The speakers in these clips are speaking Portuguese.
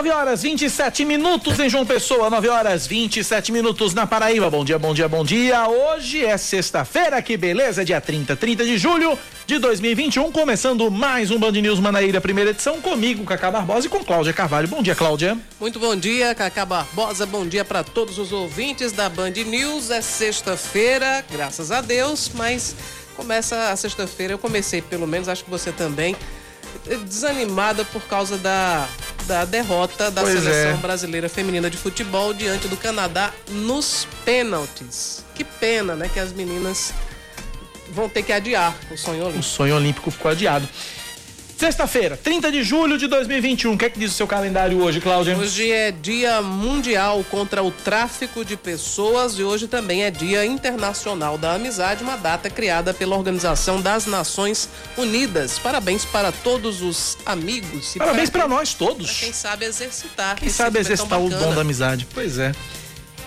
9 horas 27 minutos em João Pessoa, 9 horas 27 minutos na Paraíba. Bom dia, bom dia, bom dia. Hoje é sexta-feira, que beleza, dia 30, 30 de julho de 2021, começando mais um Band News Manaíra, primeira edição, comigo, Cacá Barbosa e com Cláudia Carvalho. Bom dia, Cláudia. Muito bom dia, Cacá Barbosa. Bom dia para todos os ouvintes da Band News. É sexta-feira, graças a Deus, mas começa a sexta-feira. Eu comecei, pelo menos, acho que você também desanimada por causa da, da derrota da pois seleção é. brasileira feminina de futebol diante do Canadá nos pênaltis. Que pena, né, que as meninas vão ter que adiar o sonho olímpico. O sonho olímpico ficou adiado. Sexta-feira, 30 de julho de 2021. O que é que diz o seu calendário hoje, Cláudia? Hoje é Dia Mundial contra o Tráfico de Pessoas e hoje também é Dia Internacional da Amizade, uma data criada pela Organização das Nações Unidas. Parabéns para todos os amigos. Parabéns para nós todos. Pra quem sabe exercitar. Quem sabe exercitar o dom da amizade. Pois é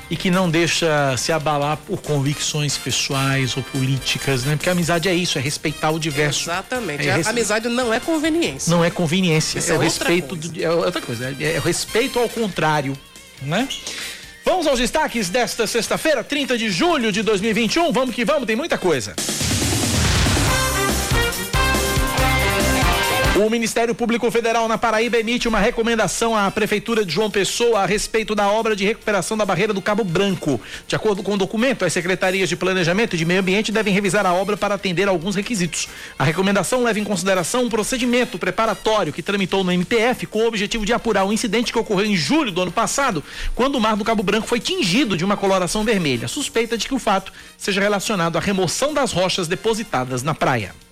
e que não deixa se abalar por convicções pessoais ou políticas, né? Porque a amizade é isso, é respeitar o diverso. Exatamente. É a amizade não é conveniência. Não é conveniência, isso é, é o respeito do, é outra coisa, é, é respeito ao contrário, né? Vamos aos destaques desta sexta-feira, 30 de julho de 2021. Vamos que vamos, tem muita coisa. O Ministério Público Federal na Paraíba emite uma recomendação à Prefeitura de João Pessoa a respeito da obra de recuperação da barreira do Cabo Branco. De acordo com o documento, as secretarias de Planejamento e de Meio Ambiente devem revisar a obra para atender alguns requisitos. A recomendação leva em consideração um procedimento preparatório que tramitou no MPF com o objetivo de apurar o incidente que ocorreu em julho do ano passado, quando o mar do Cabo Branco foi tingido de uma coloração vermelha. Suspeita de que o fato seja relacionado à remoção das rochas depositadas na praia.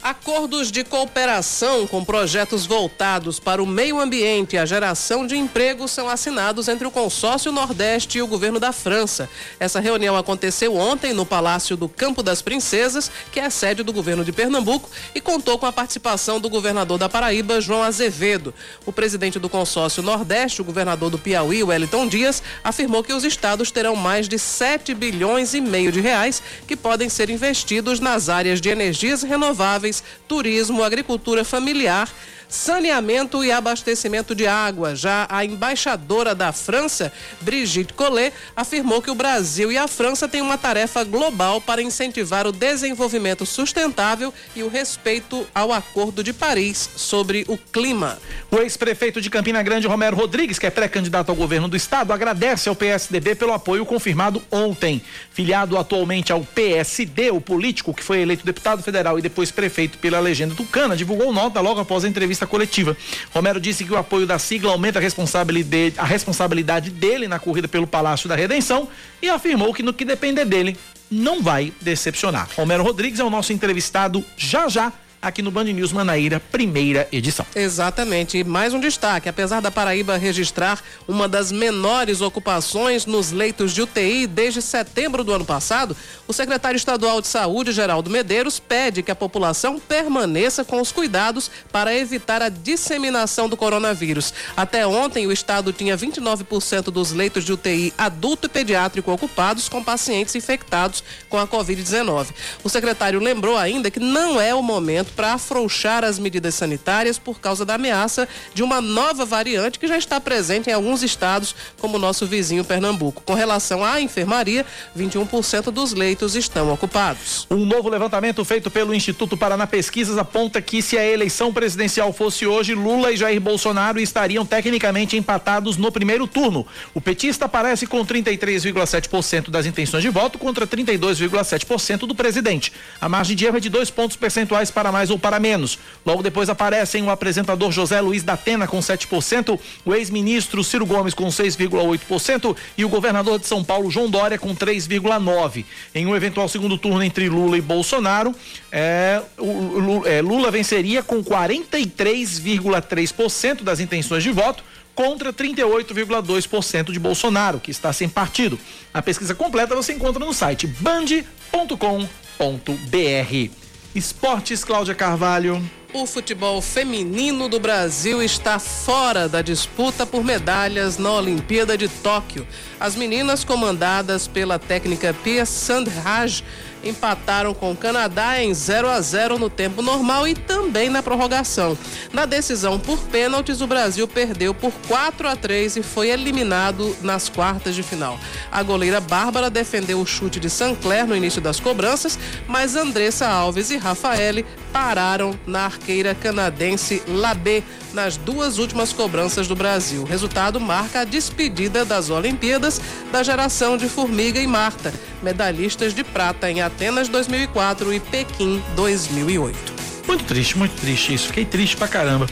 Acordos de cooperação com projetos voltados para o meio ambiente e a geração de empregos são assinados entre o Consórcio Nordeste e o governo da França. Essa reunião aconteceu ontem no Palácio do Campo das Princesas, que é sede do governo de Pernambuco, e contou com a participação do governador da Paraíba, João Azevedo. O presidente do Consórcio Nordeste, o governador do Piauí, Wellington Dias, afirmou que os estados terão mais de 7 bilhões e meio de reais que podem ser investidos nas áreas de energias renováveis turismo, agricultura familiar saneamento e abastecimento de água. Já a embaixadora da França, Brigitte Collet, afirmou que o Brasil e a França têm uma tarefa global para incentivar o desenvolvimento sustentável e o respeito ao Acordo de Paris sobre o clima. O ex-prefeito de Campina Grande, Romero Rodrigues, que é pré-candidato ao governo do estado, agradece ao PSDB pelo apoio confirmado ontem. Filiado atualmente ao PSD, o político que foi eleito deputado federal e depois prefeito pela legenda tucana, divulgou nota logo após a entrevista entrevista coletiva. Romero disse que o apoio da sigla aumenta a responsabilidade, a responsabilidade dele na corrida pelo Palácio da Redenção e afirmou que no que depender dele, não vai decepcionar. Romero Rodrigues é o nosso entrevistado já já aqui no Band News Manaíra, primeira edição. Exatamente. E mais um destaque: apesar da Paraíba registrar uma das menores ocupações nos leitos de UTI desde setembro do ano passado, o secretário estadual de Saúde, Geraldo Medeiros, pede que a população permaneça com os cuidados para evitar a disseminação do coronavírus. Até ontem, o estado tinha 29% dos leitos de UTI adulto e pediátrico ocupados com pacientes infectados com a Covid-19. O secretário lembrou ainda que não é o momento para afrouxar as medidas sanitárias por causa da ameaça de uma nova variante que já está presente em alguns estados, como o nosso vizinho Pernambuco. Com relação à enfermaria, 21% dos leitos estão ocupados. Um novo levantamento feito pelo Instituto Paraná Pesquisas aponta que se a eleição presidencial fosse hoje, Lula e Jair Bolsonaro estariam tecnicamente empatados no primeiro turno. O petista aparece com 33,7% das intenções de voto contra 32,7% do presidente. A margem de erro é de dois pontos percentuais para mais mais ou para menos. Logo depois aparecem o apresentador José Luiz da Atena com 7%, o ex-ministro Ciro Gomes com 6,8% e o governador de São Paulo João Dória com 3,9%. Em um eventual segundo turno entre Lula e Bolsonaro, é, o, é, Lula venceria com 43,3% das intenções de voto contra 38,2% de Bolsonaro, que está sem partido. A pesquisa completa você encontra no site band.com.br. Esportes, Cláudia Carvalho. O futebol feminino do Brasil está fora da disputa por medalhas na Olimpíada de Tóquio. As meninas, comandadas pela técnica Pia Sandhaj, empataram com o Canadá em 0 a 0 no tempo normal e também na prorrogação. Na decisão por pênaltis, o Brasil perdeu por 4 a 3 e foi eliminado nas quartas de final. A goleira Bárbara defendeu o chute de Sancler no início das cobranças, mas Andressa Alves e Rafaele pararam na arqueira canadense Labé nas duas últimas cobranças do Brasil. O resultado marca a despedida das Olimpíadas da geração de Formiga e Marta, medalhistas de prata em Atenas 2004 e Pequim 2008. Muito triste, muito triste isso. Fiquei triste pra caramba.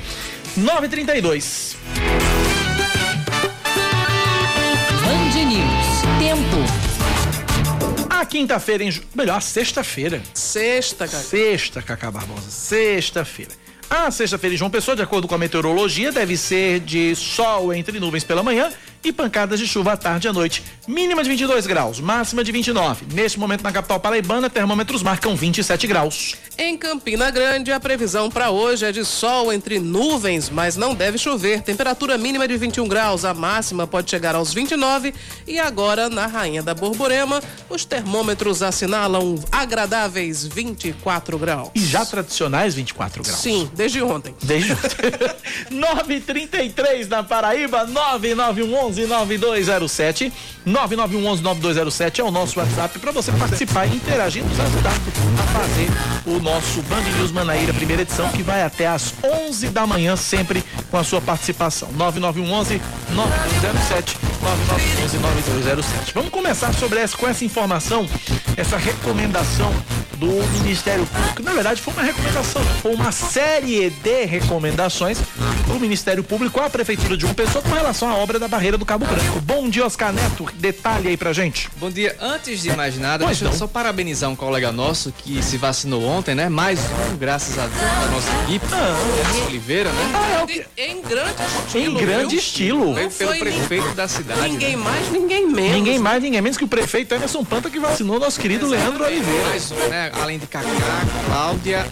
9h32. Quinta-feira, em... melhor, sexta-feira. Sexta, cara. Sexta, Cacá Barbosa. Sexta-feira. A sexta-feira em João Pessoa, de acordo com a meteorologia, deve ser de sol entre nuvens pela manhã e pancadas de chuva à tarde e à noite. Mínima de 22 graus, máxima de 29. Neste momento na capital paraibana, termômetros marcam 27 graus. Em Campina Grande, a previsão para hoje é de sol entre nuvens, mas não deve chover. Temperatura mínima de 21 graus, a máxima pode chegar aos 29. E agora, na Rainha da Borborema, os termômetros assinalam agradáveis 24 graus. E já tradicionais 24 graus. Sim, desde ontem. Desde ontem. 933 na Paraíba, 9911-9207. 9911-9207 é o nosso WhatsApp para você participar e interagir, nos ajudar a fazer o nosso Band News Manaíra, primeira edição, que vai até às 11 da manhã, sempre com a sua participação. 9911-9207. 9911-9207. Vamos começar sobre essa, com essa informação, essa recomendação do Ministério Público. Na verdade, foi uma recomendação, foi uma série de recomendações do Ministério Público à Prefeitura de uma pessoa com relação à obra da Barreira do Cabo Branco. Bom dia, Oscar Neto. Detalhe aí pra gente. Bom dia. Antes de mais nada, Pois deixa eu só parabenizar um colega nosso que se vacinou ontem, né? Mais um, graças a Deus, da nossa equipe, Anderson Oliveira, né? Ah, é o que... Em grande estilo. Em grande viu? estilo. Veio pelo foi prefeito da cidade. Ninguém né? mais, ninguém menos. Ninguém mais, ninguém menos que o prefeito Emerson Panta que vacinou nosso querido Leandro Oliveira. Mais um, né? Além de Cacá, Cláudia,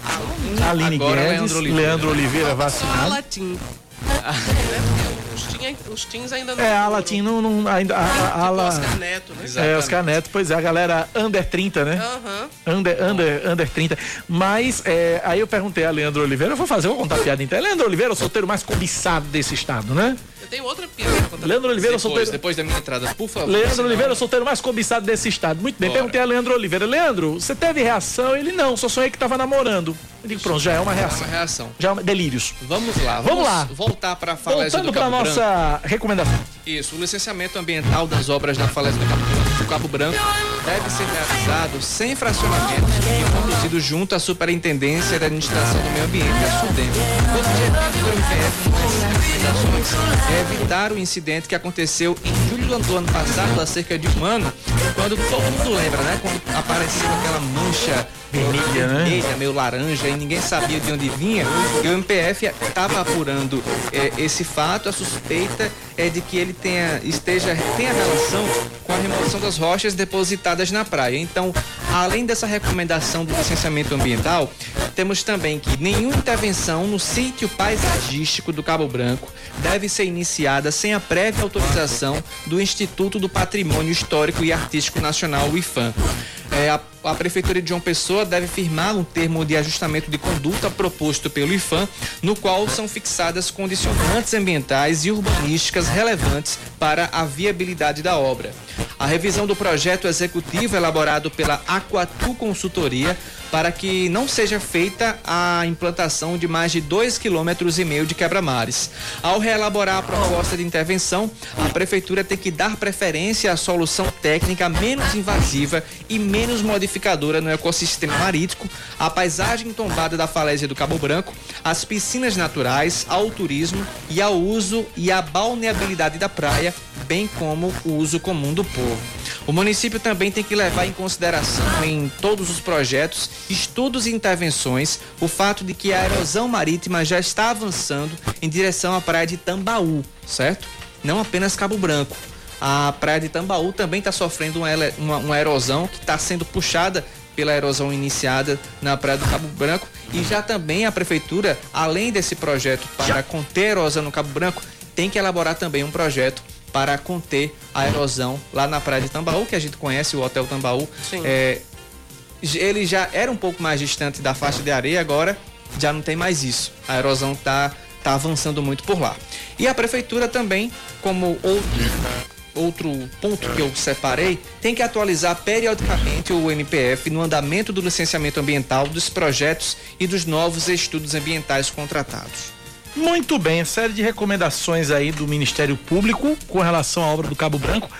Aline, Aline agora Guedes, Leandro Oliveira. Leandro Oliveira vacinado. Latim. Os, teen- os teens ainda não. É, a. Latim não, não ainda. A, a, a, Tipo la- Oscar Neto, né? é. Oscar Neto, pois é, a galera under 30, né? Aham. Under, under, under 30. Mas é, aí eu perguntei a Leandro Oliveira, eu vou fazer, eu vou contar a piada inteira. Leandro Oliveira é o solteiro mais cobiçado desse estado, né? Eu tenho outra piada pra contar. Leandro Oliveira o Depois, solteiro. depois da minha entrada, por favor. Leandro senão- Oliveira o solteiro mais cobiçado desse estado. Muito bem. Bora. Perguntei a Leandro Oliveira. Leandro, você teve reação? Ele não, só sonhei que tava namorando. Eu digo, pronto, já é uma É reação. uma reação. Já é uma... Delírios. Vamos lá. Vamos lá. Voltar para a falésia Voltando do para Branco. nossa recomendação. Isso, o licenciamento ambiental das obras da falésia do Cabo, do Cabo Branco deve ser realizado sem fracionamento e conduzido junto à Superintendência da Administração do Meio Ambiente, a SUDEM. O objetivo do recomendações é evitar o incidente que aconteceu em julho do ano passado, há cerca de um ano, quando todo mundo lembra, né? Quando apareceu aquela mancha Vermelha, né? meio laranja, e ninguém sabia de onde vinha. E o MPF estava apurando eh, esse fato, a suspeita é de que ele tenha, esteja, tenha relação com a remoção das rochas depositadas na praia. Então, além dessa recomendação do licenciamento ambiental, temos também que nenhuma intervenção no sítio paisagístico do Cabo Branco deve ser iniciada sem a prévia autorização do Instituto do Patrimônio Histórico e Artístico Nacional, o IFAM. É, a, a Prefeitura de João Pessoa deve firmar um termo de ajustamento de conduta proposto pelo IFAM, no qual são fixadas condicionantes ambientais e urbanísticas relevantes para a viabilidade da obra. A revisão do projeto executivo elaborado pela Aquatu Consultoria para que não seja feita a implantação de mais de 2,5 km e meio de quebra-mares. Ao reelaborar a proposta de intervenção, a prefeitura tem que dar preferência à solução técnica menos invasiva e menos modificadora no ecossistema marítimo, à paisagem tombada da falésia do Cabo Branco, às piscinas naturais, ao turismo e ao uso e à balneabilidade da praia, bem como o uso comum do povo. O município também tem que levar em consideração em todos os projetos estudos e intervenções o fato de que a erosão marítima já está avançando em direção à praia de Tambaú, certo? Não apenas Cabo Branco. A praia de Tambaú também está sofrendo uma, uma, uma erosão que está sendo puxada pela erosão iniciada na Praia do Cabo Branco e já também a prefeitura, além desse projeto para conter a erosão no Cabo Branco, tem que elaborar também um projeto para conter a erosão lá na Praia de Tambaú, que a gente conhece, o Hotel Tambaú. É, ele já era um pouco mais distante da faixa de areia, agora já não tem mais isso. A erosão está tá avançando muito por lá. E a prefeitura também, como outro outro ponto que eu separei, tem que atualizar periodicamente o MPF no andamento do licenciamento ambiental dos projetos e dos novos estudos ambientais contratados. Muito bem, série de recomendações aí do Ministério Público com relação à obra do Cabo Branco.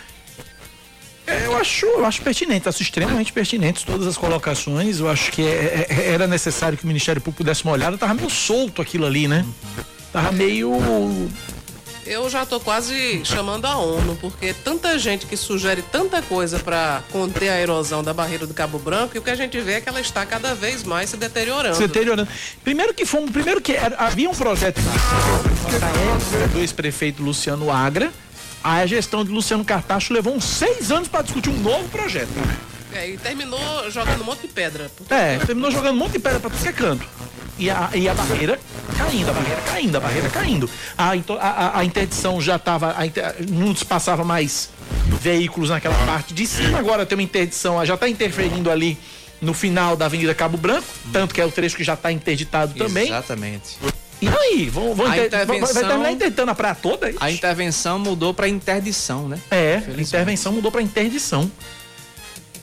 É, eu acho, eu acho pertinente, acho extremamente pertinentes todas as colocações. Eu acho que é, é, era necessário que o Ministério Público desse uma olhada. Tava meio solto aquilo ali, né? Tava meio eu já tô quase chamando a ONU, porque tanta gente que sugere tanta coisa para conter a erosão da barreira do Cabo Branco, e o que a gente vê é que ela está cada vez mais se deteriorando. Se deteriorando. Primeiro que fomos, primeiro que era, havia um projeto do ex-prefeito Luciano Agra, a gestão de Luciano Cartacho levou uns seis anos para discutir um novo projeto. É, e terminou jogando um monte de pedra. É, terminou jogando um monte de pedra para tudo que é canto e a, e a barreira caindo, a barreira caindo, a barreira caindo. A, então, a, a interdição já estava, não passava mais veículos naquela parte de cima, agora tem uma interdição, já está interferindo ali no final da Avenida Cabo Branco, tanto que é o trecho que já está interditado também. Exatamente. E aí, vão, vão inter... intervenção... vai terminar interditando a praia toda? É a intervenção mudou para interdição, né? É, a intervenção mudou para interdição.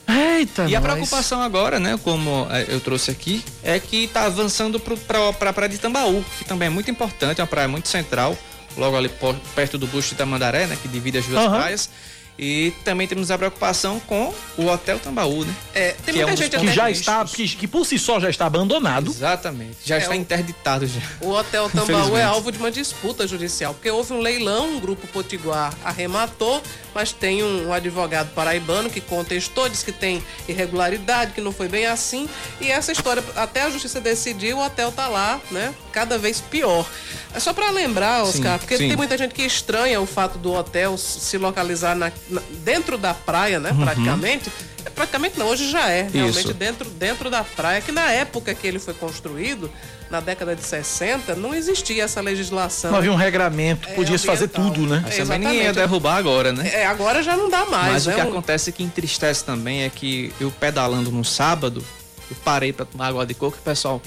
Eita, e nós. a preocupação agora, né, como é, eu trouxe aqui, é que está avançando para a praia de Tambaú, que também é muito importante, é uma praia muito central, logo ali perto do busto de Tamandaré, né, que divide as duas uhum. praias. E também temos a preocupação com o Hotel Tambaú, né? É, tem que muita é um gente que já está, que, que, por si só já está abandonado. Exatamente, já é, está o, interditado já. O Hotel Tambaú é alvo de uma disputa judicial, porque houve um leilão, um grupo potiguar arrematou, mas tem um, um advogado paraibano que contestou, disse que tem irregularidade, que não foi bem assim. E essa história, até a justiça decidiu, o hotel tá lá, né? Cada vez pior. É só para lembrar, Oscar, sim, porque sim. tem muita gente que estranha o fato do hotel se localizar na, na, dentro da praia, né? Uhum. Praticamente. É, praticamente não, hoje já é. Realmente dentro, dentro da praia, que na época que ele foi construído, na década de 60, não existia essa legislação. Não havia um regramento, é, podia fazer tudo, né? Mas também ninguém ia derrubar agora, né? É, agora já não dá mais. Mas né? o que acontece que entristece também é que eu pedalando no sábado, eu parei para tomar água de coco e o pessoal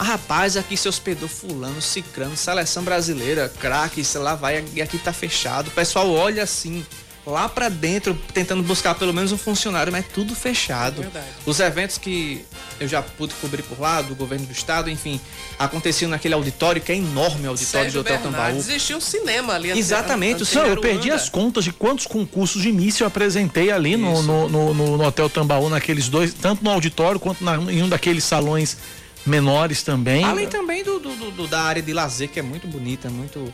mas rapaz, aqui se hospedou fulano, cicrano, seleção brasileira, craque, sei lá, vai, e aqui tá fechado. O pessoal olha assim, lá para dentro, tentando buscar pelo menos um funcionário, mas é tudo fechado. É Os eventos que eu já pude cobrir por lá, do governo do estado, enfim, aconteciam naquele auditório, que é enorme o auditório Sérgio do Hotel Tambaú. Existia um cinema ali. Exatamente. Não, eu perdi as contas de quantos concursos de início eu apresentei ali no, no, no, no, Hotel Tambaú, naqueles dois, tanto no auditório quanto na, em um daqueles salões menores também. Além também do, do, do, da área de lazer, que é muito bonita, muito.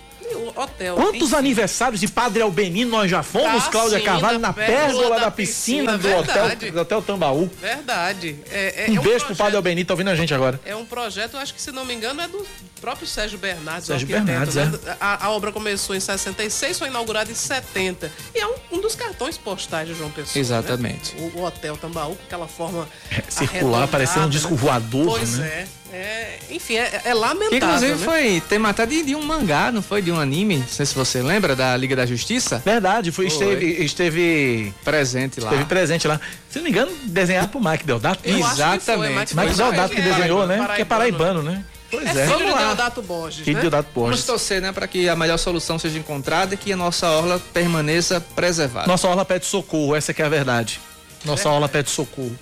Hotel. Quantos aniversários de Padre Albenino nós já fomos, ah, Cláudia sim, Carvalho, na pérgola da, da piscina, piscina, do hotel, do hotel Tambaú? Verdade. É, é, um, é um beijo projeto, pro Padre Albenino, tá ouvindo a gente agora. É um projeto, acho que se não me engano, é do próprio Sérgio Bernardes. Sérgio Bernardes, né? é. a, a, obra começou em 66, foi inaugurada em 70. E é um, um dos cartões postais de João Pessoa. Né? Exatamente. Né? O, o, Hotel Tambaú, com aquela forma. É, circular, parecendo um disco voador. Pois né? é. É, enfim, é, é lamentável. Que, inclusive né? foi tema até de, de, um mangá, não foi? De um anime. Não sei se você lembra da Liga da Justiça. Verdade, foi, foi. Esteve, esteve. Presente lá. Esteve presente lá. Se não me engano, desenhado por Mike Deodato. Exatamente. Mike Deodato que desenhou, né? Que é paraibano, né? Pois é. é. Vamos lá. Deodato Borges, filho né? Deodato Borges. Vamos torcer, né, para que a melhor solução seja encontrada e que a nossa orla permaneça preservada. Nossa orla pede socorro, essa que é a verdade. Nossa aula pede socorro.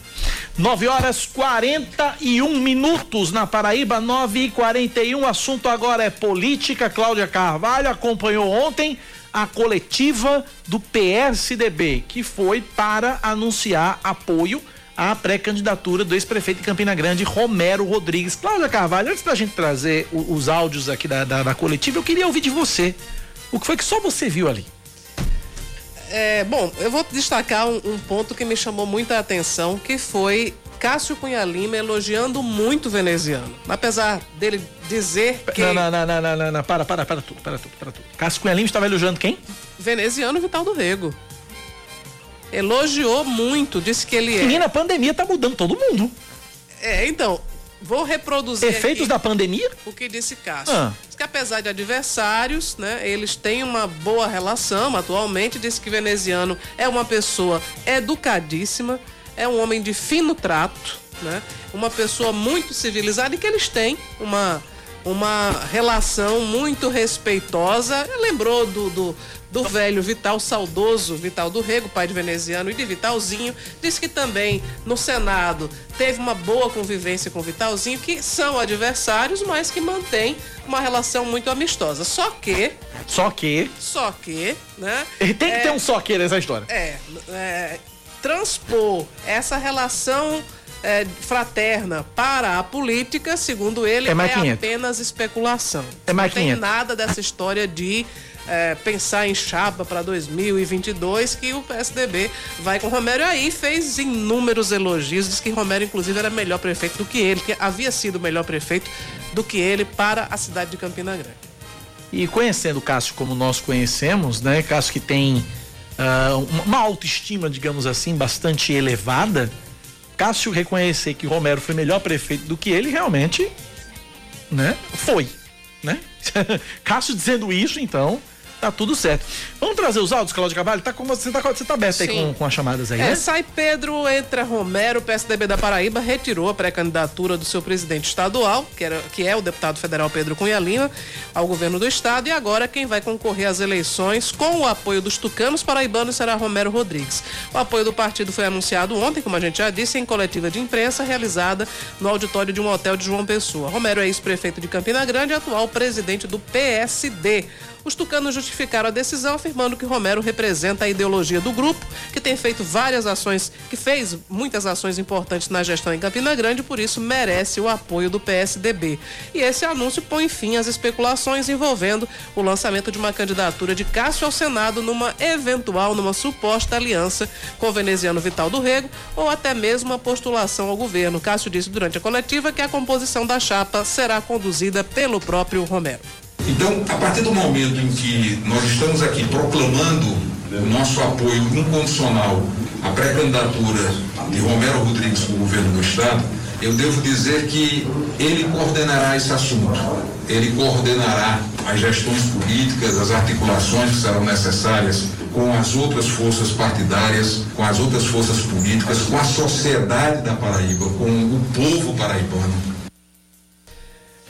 9 horas 41 minutos na Paraíba, 9 e 41 O assunto agora é política. Cláudia Carvalho acompanhou ontem a coletiva do PSDB, que foi para anunciar apoio à pré-candidatura do ex-prefeito de Campina Grande, Romero Rodrigues. Cláudia Carvalho, antes da gente trazer os áudios aqui da, da, da coletiva, eu queria ouvir de você. O que foi que só você viu ali? É, bom, eu vou destacar um, um, ponto que me chamou muita atenção, que foi Cássio Cunha Lima elogiando muito o veneziano. Apesar dele dizer que. Não, não, não, não, não, não, não, para, para, para tudo, para tudo, para tudo. Cássio Cunha Lima estava elogiando quem? Veneziano Vital do Rego. Elogiou muito, disse que ele é. Menina, a pandemia tá mudando todo mundo. É, então, vou reproduzir. Efeitos da pandemia? O que disse Cássio. Ah. Diz que apesar de adversários, né, eles têm uma boa relação atualmente. Disse que veneziano é uma pessoa educadíssima, é um homem de fino trato, né? Uma pessoa muito civilizada e que eles têm uma uma relação muito respeitosa. Lembrou do, do, do velho Vital, saudoso Vital do Rego, pai de veneziano, e de Vitalzinho. Disse que também no Senado teve uma boa convivência com Vitalzinho, que são adversários, mas que mantém uma relação muito amistosa. Só que. Só que. Só que, né? Tem que é, ter um só que nessa história. É, é transpor essa relação é, fraterna para a política, segundo ele, É é, mais 500. apenas especulação. É Não tem 500. nada dessa história de é, pensar em chapa para 2022 que o PSDB vai com Romero aí fez inúmeros elogios, diz que Romero inclusive era melhor prefeito do que ele, que havia sido melhor prefeito do que ele para a cidade de Campina Grande. E conhecendo o Cássio como nós conhecemos, né? Cássio que tem uma- uma autoestima, digamos assim, bastante elevada. Cássio reconhecer que Romero foi melhor prefeito do que ele, realmente, né? Foi, né? Cássio dizendo isso, então, tá tudo certo. Vamos trazer os áudios, Cláudio Cavalho? Tá com, você, tá, você tá aberto aí Sim. com, com as chamadas aí, É, né? sai Pedro, entra Romero, PSDB da Paraíba retirou a pré-candidatura do seu presidente estadual, que, era, que é o deputado federal Pedro Cunha Lima, ao governo do estado, e agora quem vai concorrer às eleições com o apoio dos tucanos paraibanos será Romero Rodrigues. O apoio do partido foi anunciado ontem, como a gente já disse, em coletiva de imprensa realizada no auditório de um hotel de João Pessoa. Romero é ex-prefeito de Campina Grande e atual presidente do PSD. Os tucanos justificaram a decisão afirmando que Romero representa a ideologia do grupo, que tem feito várias ações, que fez muitas ações importantes na gestão em Campina Grande, por isso merece o apoio do PSDB. E esse anúncio põe fim às especulações envolvendo o lançamento de uma candidatura de Cássio ao Senado numa eventual, numa suposta aliança com o veneziano Vital do Rego ou até mesmo a postulação ao governo. Cássio disse durante a coletiva que a composição da chapa será conduzida pelo próprio Romero. Então, a partir do momento em que nós estamos aqui proclamando o nosso apoio incondicional à pré-candidatura de Romero Rodrigues para o governo do Estado, eu devo dizer que ele coordenará esse assunto. Ele coordenará as gestões políticas, as articulações que serão necessárias com as outras forças partidárias, com as outras forças políticas, com a sociedade da Paraíba, com o povo paraibano.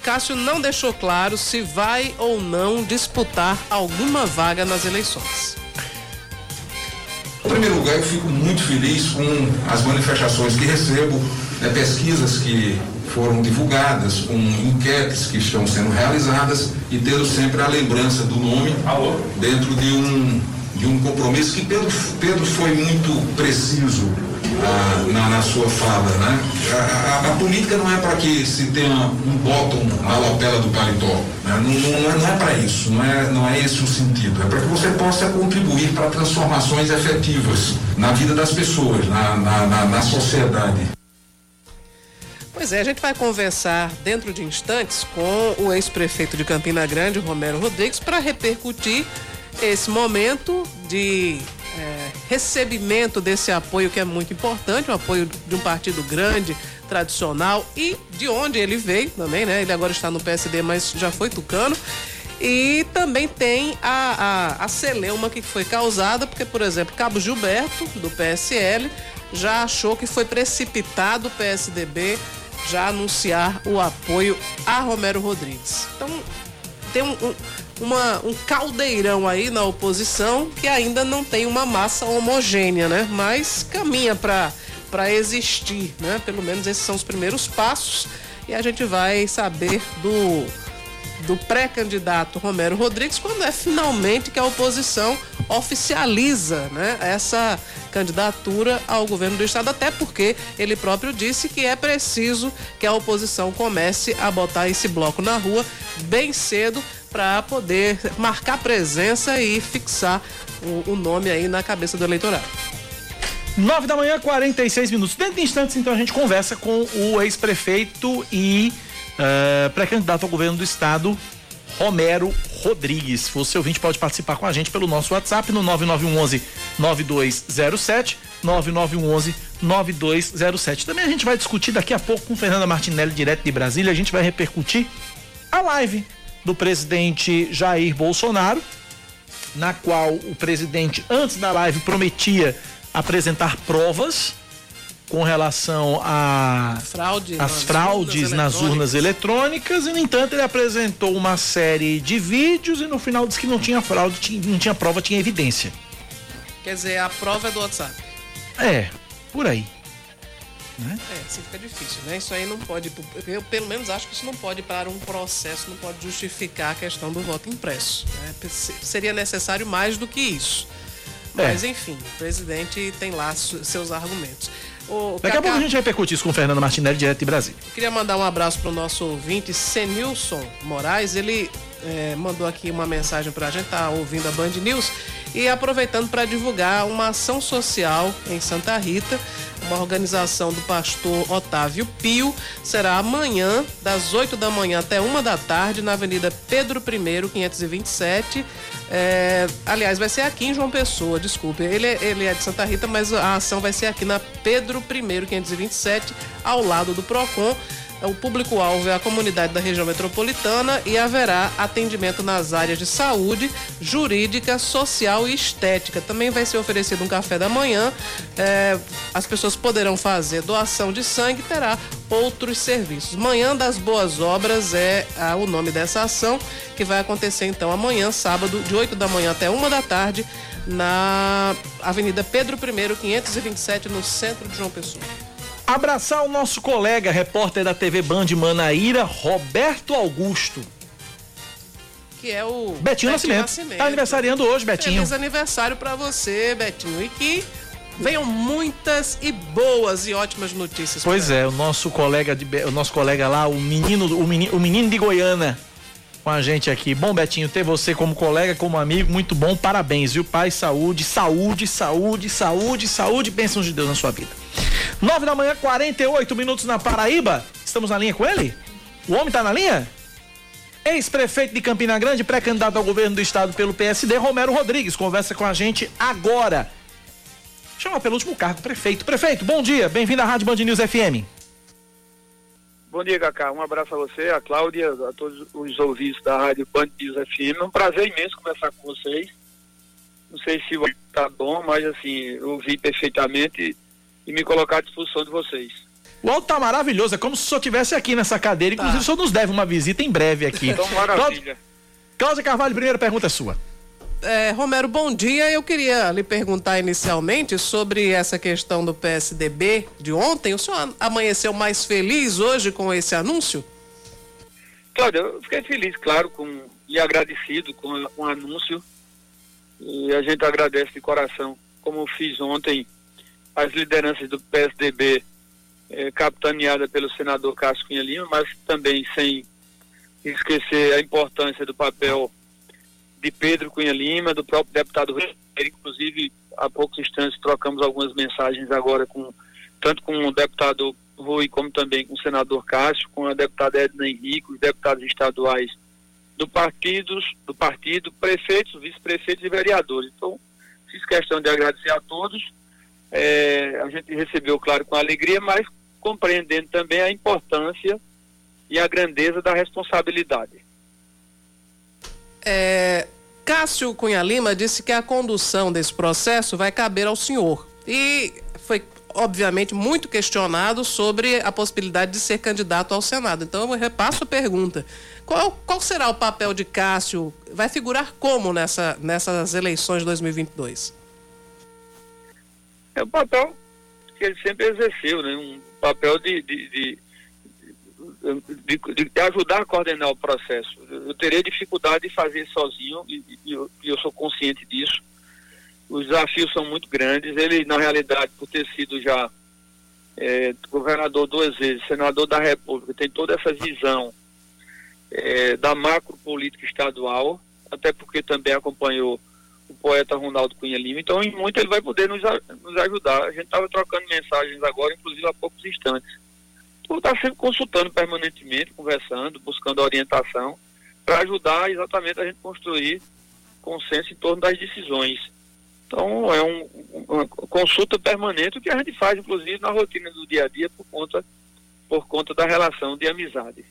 Cássio não deixou claro se vai ou não disputar alguma vaga nas eleições. Em primeiro lugar, eu fico muito feliz com as manifestações que recebo, né, pesquisas que foram divulgadas, com enquetes que estão sendo realizadas e tendo sempre a lembrança do nome dentro de um, um compromisso que Pedro, Pedro foi muito preciso ah, na, na sua fala. Né? A, a- a política não é para que se tenha um bottom na lapela do paletó. Né? Não- não é, não é para isso, não é, não é esse o sentido. É para que você possa contribuir para transformações efetivas na vida das pessoas, na, na, na, na sociedade. Pois é, a gente vai conversar dentro de instantes com o ex-prefeito de Campina Grande, Romero Rodrigues, para repercutir esse momento de eh, recebimento desse apoio que é muito importante, o apoio de um partido grande, tradicional e de onde ele veio também, né? Ele agora está no PSD, mas já foi tucano. E também tem a, a, a celeuma que foi causada, porque, por exemplo, Cabo Gilberto, do PSL, já achou que foi precipitado o PSDB já anunciar o apoio a Romero Rodrigues. Então, tem um, um, uma- um caldeirão aí na oposição que ainda não tem uma massa homogênea, né? Mas caminha para para existir, né? Pelo menos esses são os primeiros passos e a gente vai saber do do pré-candidato Romero Rodrigues quando é finalmente que a oposição oficializa né, essa candidatura ao governo do estado, até porque ele próprio disse que é preciso que a oposição comece a botar esse bloco na rua bem cedo para poder marcar presença e fixar o, o nome aí na cabeça do eleitorado. 9 da manhã, 46 minutos. Dentro de instantes, então, a gente conversa com o ex-prefeito e uh, pré-candidato ao governo do estado, Romero Rodrigues. Você ouvinte pode participar com a gente pelo nosso WhatsApp no 9911 9207 9911 9207. Também a gente vai discutir daqui a pouco com Fernanda Martinelli, direto de Brasília. A gente vai repercutir a live do presidente Jair Bolsonaro, na qual o presidente, antes da live, prometia apresentar provas com relação a Fraude as fraudes nas urnas eletrônicas e no entanto ele apresentou uma série de vídeos e no final disse que não tinha fraude, tinha, não tinha prova, tinha evidência. Quer dizer, a prova é do WhatsApp. É, por aí. Né? É, assim fica difícil, né? Isso aí não pode, eu pelo menos acho que isso não pode para um processo, não pode justificar a questão do voto impresso. Né? Seria necessário mais do que isso. É. Mas enfim, o presidente tem lá seus argumentos. O Daqui Cacá... a pouco a gente repercute isso com o Fernando Martinelli, direto de Brasília. Queria mandar um abraço para o nosso ouvinte, Senilson Moraes. Ele é, mandou aqui uma mensagem para a gente, tá ouvindo a Band News e aproveitando para divulgar uma ação social em Santa Rita, uma organização do pastor Otávio Pio, será amanhã, das 8 da manhã até uma da tarde, na Avenida Pedro I, 527. É, aliás, vai ser aqui em João Pessoa, desculpe. Ele, ele é de Santa Rita, mas a ação vai ser aqui na Pedro I, 527, ao lado do PROCON. É, o público-alvo é a comunidade da região metropolitana e haverá atendimento nas áreas de saúde, jurídica, social e estética. Também vai ser oferecido um café da manhã. É, as pessoas poderão fazer doação de sangue e terá outros serviços. Manhã das Boas Obras é ah, o nome dessa ação, que vai acontecer então amanhã, sábado, de 8 da manhã até 1 da tarde, na Avenida Pedro I, 527, no centro de João Pessoa. Abraçar o nosso colega, repórter da TV Band Manaíra, Roberto Augusto. Que é o Betinho, Betinho Nascimento. Nascimento. Tá aniversariando hoje, Betinho. Feliz aniversário para você, Betinho. E que venham muitas e boas e ótimas notícias. Pois é, o nosso colega de, o nosso colega lá, o menino, o menino, o menino de Goiânia com a gente aqui. Bom, Betinho, ter você como colega, como amigo, muito bom. Parabéns, viu? Paz, saúde, saúde, saúde, saúde, saúde, bênçãos de Deus na sua vida. 9 da manhã, 48 minutos na Paraíba. Estamos na linha com ele? O homem tá na linha? Ex-prefeito de Campina Grande, pré-candidato ao governo do estado pelo PSD, Romero Rodrigues, conversa com a gente agora. Chama pelo último cargo, prefeito. Prefeito, bom dia, bem-vindo à Rádio Band News FM. Bom dia, Cacá. Um abraço a você, a Cláudia, a todos os ouvintes da Rádio Band News FM. É um prazer imenso conversar com vocês. Não sei se estar bom, mas assim, ouvi perfeitamente e me colocar à disposição de vocês. O alto tá maravilhoso, é como se o senhor estivesse aqui nessa cadeira. Inclusive, tá. o senhor nos deve uma visita em breve aqui. Então, maravilha. Cláudia Carvalho, primeira pergunta é sua. É, Romero, bom dia. Eu queria lhe perguntar inicialmente sobre essa questão do PSDB de ontem. O senhor amanheceu mais feliz hoje com esse anúncio? Cláudia, eu fiquei feliz, claro, com, e agradecido com, com o anúncio. E a gente agradece de coração, como fiz ontem as lideranças do PSDB, eh, capitaneada pelo senador Cássio Cunha Lima, mas também sem esquecer a importância do papel de Pedro Cunha Lima, do próprio deputado Rui, inclusive há poucos instantes trocamos algumas mensagens agora com tanto com o deputado Rui como também com o senador Cássio, com a deputada Edna Henrique, os deputados estaduais do partidos, do partido, prefeitos, vice-prefeitos e vereadores. Então, fiz questão de agradecer a todos é, a gente recebeu, claro, com alegria, mas compreendendo também a importância e a grandeza da responsabilidade. É, Cássio Cunha Lima disse que a condução desse processo vai caber ao senhor. E foi, obviamente, muito questionado sobre a possibilidade de ser candidato ao Senado. Então, eu repasso a pergunta. Qual, qual será o papel de Cássio? Vai figurar como nessa, nessas eleições de 2022? É o papel que ele sempre exerceu, né? um papel de, de, de, de, de ajudar a coordenar o processo. Eu teria dificuldade de fazer sozinho e, e eu, eu sou consciente disso. Os desafios são muito grandes. Ele, na realidade, por ter sido já é, governador duas vezes, senador da República, tem toda essa visão é, da macro política estadual, até porque também acompanhou o poeta Ronaldo Cunha Lima. Então, em muito ele vai poder nos, nos ajudar. A gente estava trocando mensagens agora, inclusive há poucos instantes. Então, está sempre consultando permanentemente, conversando, buscando orientação para ajudar exatamente a gente construir consenso em torno das decisões. Então, é um, uma consulta permanente que a gente faz, inclusive, na rotina do dia a dia, por conta, por conta da relação de amizade.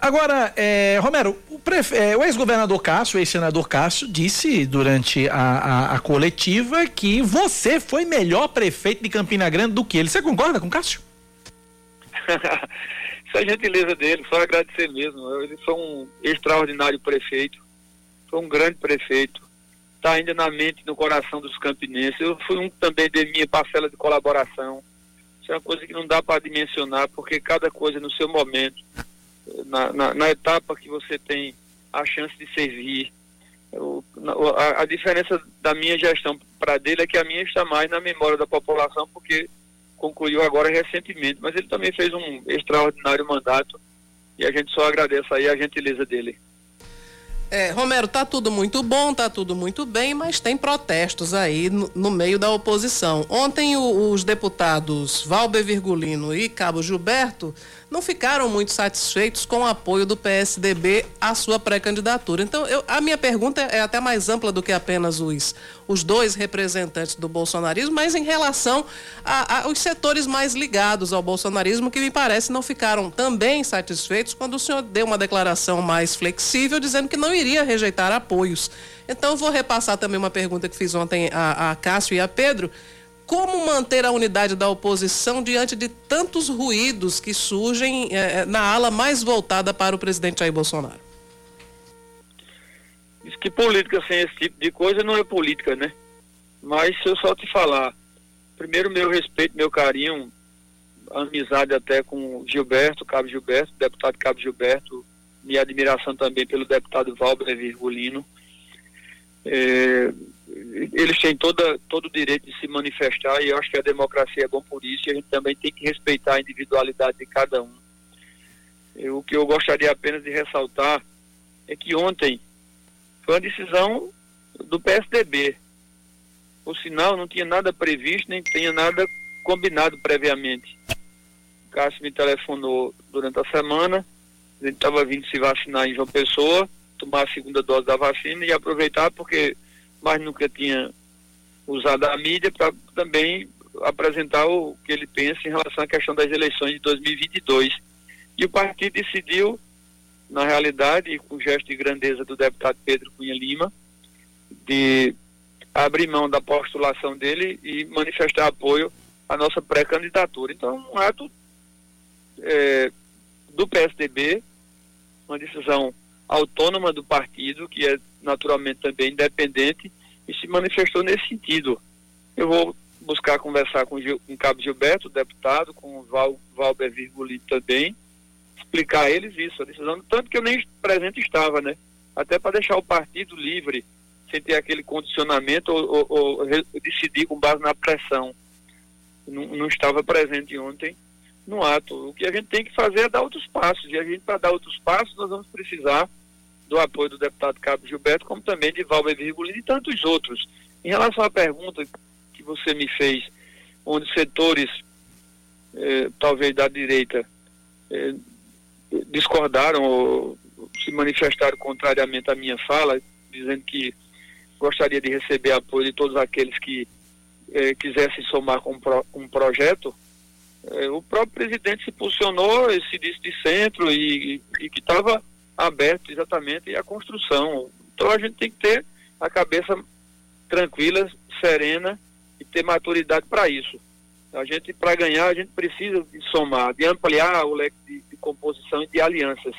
Agora, é, Romero, o, é, o ex-governador Cássio, ex-senador Cássio, disse durante a, a, a, coletiva que você foi melhor prefeito de Campina Grande do que ele. Você concorda com Cássio? Isso é gentileza dele, só agradecer mesmo. Ele foi um extraordinário prefeito, foi um grande prefeito, está ainda na mente, no coração dos campinenses. Eu fui um também de minha parcela de colaboração. Isso é uma coisa que não dá para dimensionar, porque cada coisa no seu momento na, na, na etapa que você tem a chance de servir. Eu, a, a, diferença da minha gestão para dele é que a minha está mais na memória da população, porque concluiu agora recentemente, mas ele também fez um extraordinário mandato e a gente só agradece aí a gentileza dele. É, Romero, tá tudo muito bom, tá tudo muito bem, mas tem protestos aí no, no meio da oposição. Ontem o, os deputados Valber Virgulino e Cabo Gilberto não ficaram muito satisfeitos com o apoio do PSDB à sua pré-candidatura. Então, eu, a minha pergunta é até mais ampla do que apenas os, os dois representantes do bolsonarismo, mas em relação aos setores mais ligados ao bolsonarismo, que me parece não ficaram também satisfeitos quando o senhor deu uma declaração mais flexível, dizendo que não iria rejeitar apoios. Então, vou repassar também uma pergunta que fiz ontem a, a Cássio e a Pedro como manter a unidade da oposição diante de tantos ruídos que surgem eh, eh, na ala mais voltada para o presidente Jair Bolsonaro? Diz que política sem esse tipo de coisa não é política, né? Mas se eu só te falar, primeiro meu respeito, meu carinho, amizade até com Gilberto, Cabo Gilberto, deputado Cabo Gilberto, minha admiração também pelo deputado Valber Virgulino. É, eles têm toda, todo o direito de se manifestar e eu acho que a democracia é bom por isso e a gente também tem que respeitar a individualidade de cada um. Eu, o que eu gostaria apenas de ressaltar é que ontem foi uma decisão do PSDB. Por sinal, não tinha nada previsto, nem tinha nada combinado previamente. O Cássio me telefonou durante a semana, gente estava vindo se vacinar em João Pessoa, tomar a segunda dose da vacina e aproveitar porque mas nunca tinha usado a mídia para também apresentar o que ele pensa em relação à questão das eleições de 2022. E o partido decidiu, na realidade, com o gesto de grandeza do deputado Pedro Cunha Lima, de abrir mão da postulação dele e manifestar apoio à nossa pré-candidatura. Então, um ato é, do PSDB, uma decisão autônoma do partido, que é naturalmente também independente, e se manifestou nesse sentido. Eu vou buscar conversar com, Gil, com Cabo Gilberto, deputado, com o Val, Valber Virgulito também, explicar a eles isso, a decisão, tanto que eu nem presente estava, né? Até para deixar o partido livre, sem ter aquele condicionamento ou, ou, ou decidir com base na pressão. Não, não estava presente ontem no ato. O que a gente tem que fazer é dar outros passos. E a gente, para dar outros passos, nós vamos precisar do apoio do deputado Cabo Gilberto, como também de Valber Virgulino e tantos outros. Em relação à pergunta que você me fez, onde setores, eh, talvez da direita, eh, discordaram ou se manifestaram contrariamente à minha fala, dizendo que gostaria de receber apoio de todos aqueles que eh, quisessem somar com um, pro, um projeto, eh, o próprio presidente se posicionou, se disse de centro e, e que estava aberto exatamente à construção. Então a gente tem que ter a cabeça tranquila, serena e ter maturidade para isso. A gente, para ganhar, a gente precisa de somar, de ampliar o leque de, de, composição e de alianças.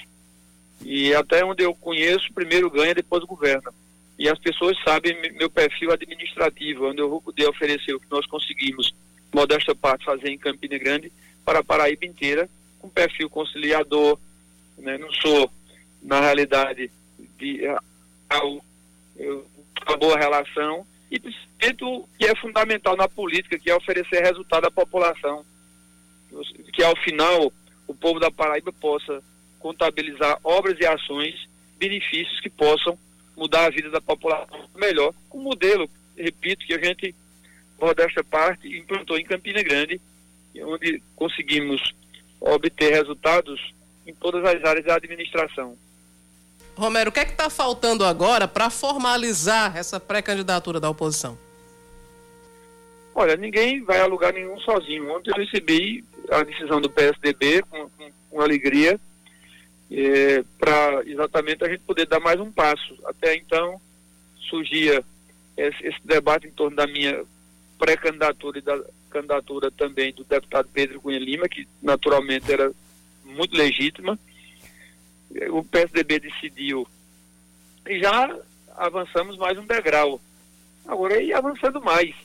E até onde eu conheço, primeiro ganha, depois governa. E as pessoas sabem meu perfil administrativo, onde eu vou poder oferecer o que nós conseguimos, modesta parte, fazer em Campina Grande, para a Paraíba inteira, com perfil conciliador. Né? Não sou na realidade, de ao, uma boa relação e o que é fundamental na política, que é oferecer resultado à população. Que ao final o povo da Paraíba possa contabilizar obras e ações, benefícios que possam mudar a vida da população melhor, com um modelo, repito, que a gente, modesta parte, implantou em Campina Grande, onde conseguimos obter resultados em todas as áreas da administração. Romero, o que é que está faltando agora para formalizar essa pré-candidatura da oposição? Olha, ninguém vai a lugar nenhum sozinho. Ontem eu recebi a decisão do PSDB com, com, com alegria é, para exatamente a gente poder dar mais um passo. Até então surgia esse, esse debate em torno da minha pré-candidatura e da candidatura também do deputado Pedro Cunha Lima, que naturalmente era muito legítima. O PSDB decidiu e já avançamos mais um degrau. Agora é avançando mais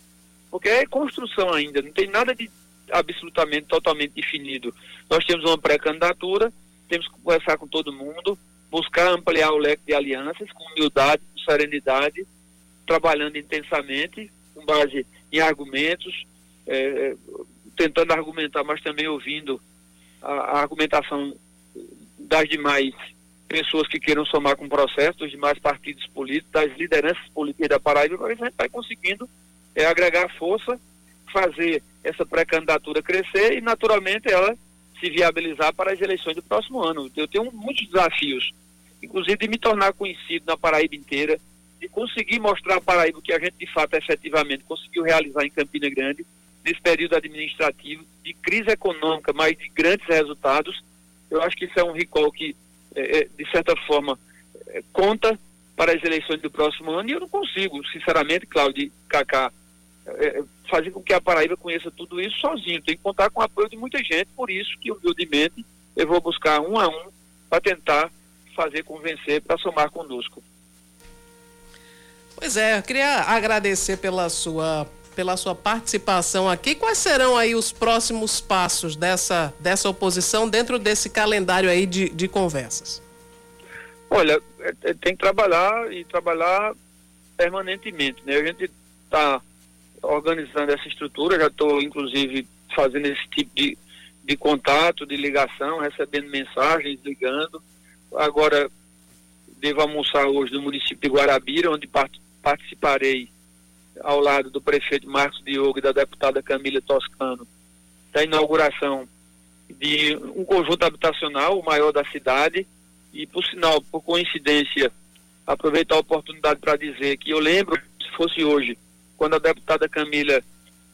porque é construção ainda, não tem nada de absolutamente, totalmente definido. Nós temos uma pré-candidatura, temos que conversar com todo mundo, buscar ampliar o leque de alianças com humildade, com serenidade, trabalhando intensamente, com base em argumentos, é, tentando argumentar, mas também ouvindo a, a, argumentação das demais pessoas que queiram somar com o processo, dos demais partidos políticos, das lideranças políticas da Paraíba, para a gente vai conseguindo é agregar força, fazer essa pré-candidatura crescer e, naturalmente, ela se viabilizar para as eleições do próximo ano. Eu tenho muitos desafios, inclusive de me tornar conhecido na Paraíba inteira, de conseguir mostrar a Paraíba o que a gente, de fato, efetivamente conseguiu realizar em Campina Grande, nesse período administrativo, de crise econômica, mas de grandes resultados. Eu acho que isso é um recall que, é, é de certa forma, é, conta para as eleições do próximo ano e eu não consigo, sinceramente, Cláudio Cacá, é, fazer com que a Paraíba conheça tudo isso sozinho. Tem que contar com o apoio de muita gente, por isso que humildemente eu vou buscar um a um para tentar fazer convencer para somar conosco. Pois é, eu queria agradecer pela sua pela sua participação aqui. Quais serão aí os próximos passos dessa, dessa oposição dentro desse calendário aí de, de conversas? Olha, é, é, tem que trabalhar e trabalhar permanentemente. Né? A gente está organizando essa estrutura, já estou inclusive fazendo esse tipo de, de contato, de ligação, recebendo mensagens, ligando. Agora devo almoçar hoje no município de Guarabira, onde part participarei ao lado do prefeito Marcos Diogo e da deputada Camila Toscano da inauguração de um conjunto habitacional, o maior da cidade, e por sinal, por coincidência, aproveitar a oportunidade para dizer que eu lembro, se fosse hoje, quando a deputada Camila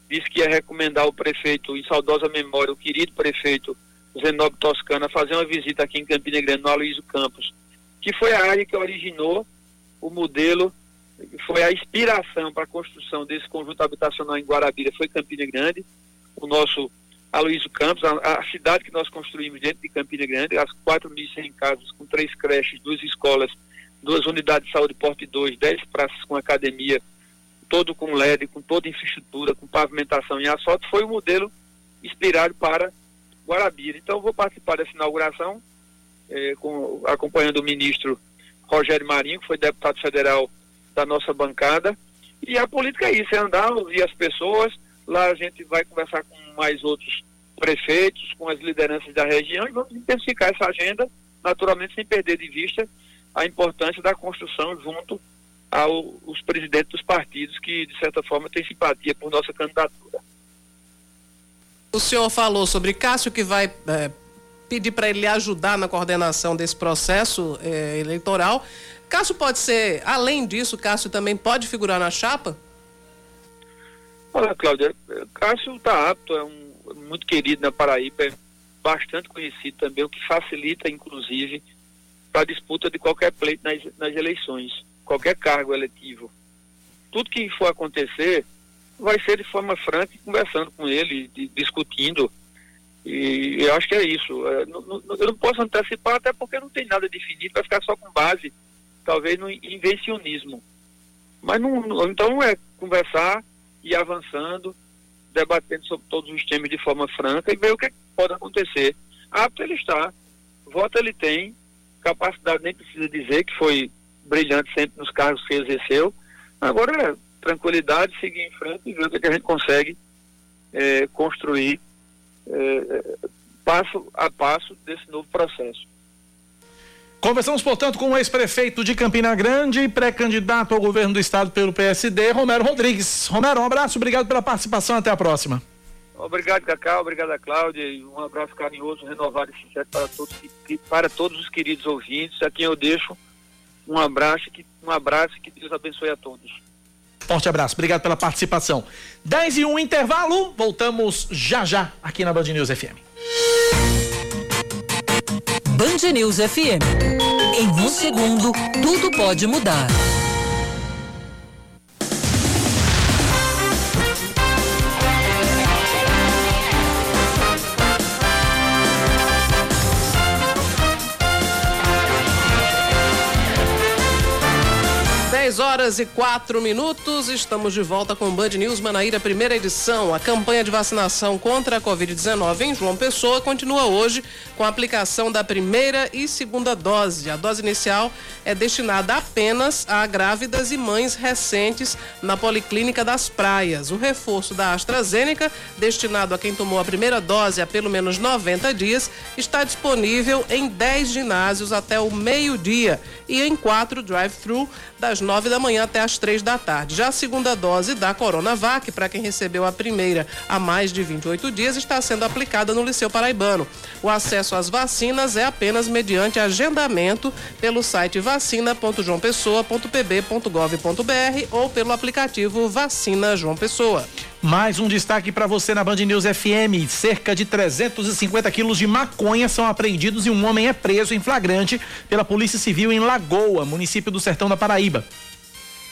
disse que ia recomendar o prefeito, em saudosa memória, o querido prefeito Zenob Toscana, fazer uma visita aqui em Campina Grande, no Aloysio Campos, que foi a área que originou o modelo, foi a inspiração para a construção desse conjunto habitacional em Guarabira, foi Campina Grande, o nosso Aloysio Campos, a, a, cidade que nós construímos dentro de Campina Grande, as 4.100 casas com três creches, duas escolas, duas unidades de saúde porte 2, 10 praças com academia, todo com LED, com toda infraestrutura, com pavimentação em asfalto, foi o modelo inspirado para Guarabira. Então, vou participar dessa inauguração, eh, com, acompanhando o ministro Rogério Marinho, que foi deputado federal da nossa bancada. E a política é isso, é andar, ouvir as pessoas. Lá a gente vai conversar com mais outros prefeitos, com as lideranças da região e vamos intensificar essa agenda, naturalmente sem perder de vista a importância da construção junto aos presidentes dos partidos que, de certa forma, têm simpatia por nossa candidatura. O senhor falou sobre Cássio, que vai é, pedir para ele ajudar na coordenação desse processo é, eleitoral. Cássio pode ser, além disso, Cássio também pode figurar na chapa? Olha, Cláudia, Cássio está apto, é um muito querido na Paraíba, é bastante conhecido também, o que facilita, inclusive, para a disputa de qualquer pleito nas, nas eleições qualquer cargo eletivo, tudo que for acontecer vai ser de forma franca, conversando com ele, de, discutindo. E eu acho que é isso. É, não, não, eu não posso antecipar, até porque não tem nada definido, vai ficar só com base, talvez, no invencionismo. Mas não, então é conversar e avançando, debatendo sobre todos os temas de forma franca e ver o que pode acontecer. Apto ele está, voto ele tem, capacidade nem precisa dizer que foi brilhante sempre nos cargos que exerceu. Agora, é tranquilidade, seguir em frente e ver o que, a gente consegue é, construir é, passo a passo desse novo processo. Conversamos, portanto, com o ex-prefeito de Campina Grande, pré-candidato ao governo do estado pelo PSD, Romero Rodrigues. Romero, um abraço, obrigado pela participação, até a próxima. Obrigado, Cacau, obrigado a Cláudia e um abraço carinhoso, renovado e sincero para todos, para todos os queridos ouvintes, a quem eu deixo um abraço, um abraço e que Deus abençoe a todos. Forte abraço, obrigado pela participação. 10 e 1 intervalo, voltamos já já aqui na Band News FM. Band News FM. Em um segundo, tudo pode mudar. 10 horas e 4 minutos, estamos de volta com Band News Manaíra, primeira edição. A campanha de vacinação contra a Covid-19 em João Pessoa continua hoje com a aplicação da primeira e segunda dose. A dose inicial é destinada apenas a grávidas e mães recentes na Policlínica das Praias. O reforço da AstraZeneca, destinado a quem tomou a primeira dose há pelo menos 90 dias, está disponível em 10 ginásios até o meio-dia e em quatro drive-thru das 9 da manhã até as 3 da tarde. Já a segunda dose da Coronavac, para quem recebeu a primeira há mais de 28 dias, está sendo aplicada no Liceu Paraibano. O acesso às vacinas é apenas mediante agendamento pelo site vacina.joaopessoa.pb.gov.br ou pelo aplicativo Vacina João Pessoa. Mais um destaque para você na Band News FM. Cerca de 350 quilos de maconha são apreendidos e um homem é preso em flagrante pela Polícia Civil em Lagoa, município do Sertão da Paraíba.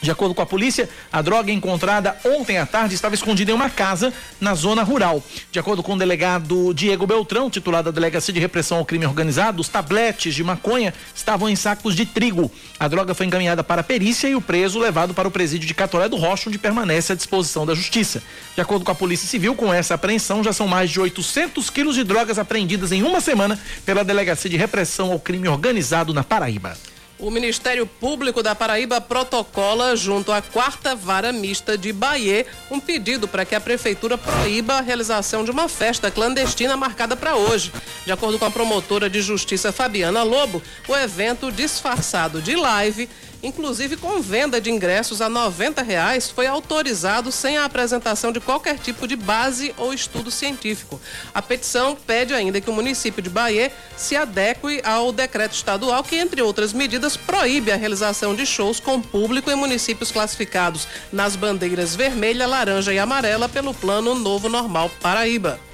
De acordo com a polícia, a droga encontrada ontem à tarde estava escondida em uma casa na zona rural. De acordo com o delegado Diego Beltrão, titular da Delegacia de Repressão ao Crime Organizado, os tabletes de maconha estavam em sacos de trigo. A droga foi encaminhada para a perícia e o preso levado para o presídio de Catoré do Rocha, onde permanece à disposição da Justiça. De acordo com a Polícia Civil, com essa apreensão já são mais de 800 quilos de drogas apreendidas em uma semana pela Delegacia de Repressão ao Crime Organizado na Paraíba. O Ministério Público da Paraíba protocola, junto à quarta vara mista de Bahia, um pedido para que a Prefeitura proíba a realização de uma festa clandestina marcada para hoje. De acordo com a promotora de justiça Fabiana Lobo, o evento disfarçado de live inclusive com venda de ingressos a R$ reais, foi autorizado sem a apresentação de qualquer tipo de base ou estudo científico. A petição pede ainda que o município de Bahia se adeque ao decreto estadual que, entre outras medidas, proíbe a realização de shows com público em municípios classificados nas bandeiras vermelha, laranja e amarela pelo Plano Novo Normal Paraíba.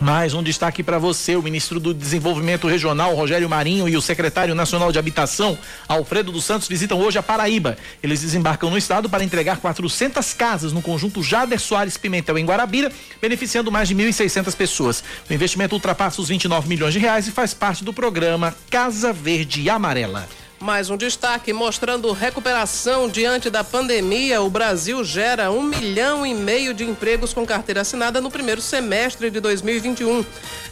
Mais um destaque para você: o ministro do Desenvolvimento Regional, Rogério Marinho, e o secretário nacional de Habitação, Alfredo dos Santos, visitam hoje a Paraíba. Eles desembarcam no estado para entregar 400 casas no conjunto Jader Soares Pimentel, em Guarabira, beneficiando mais de 1.600 pessoas. O investimento ultrapassa os 29 milhões de reais e faz parte do programa Casa Verde Amarela. Mais um destaque mostrando recuperação diante da pandemia. O Brasil gera um milhão e meio de empregos com carteira assinada no primeiro semestre de 2021.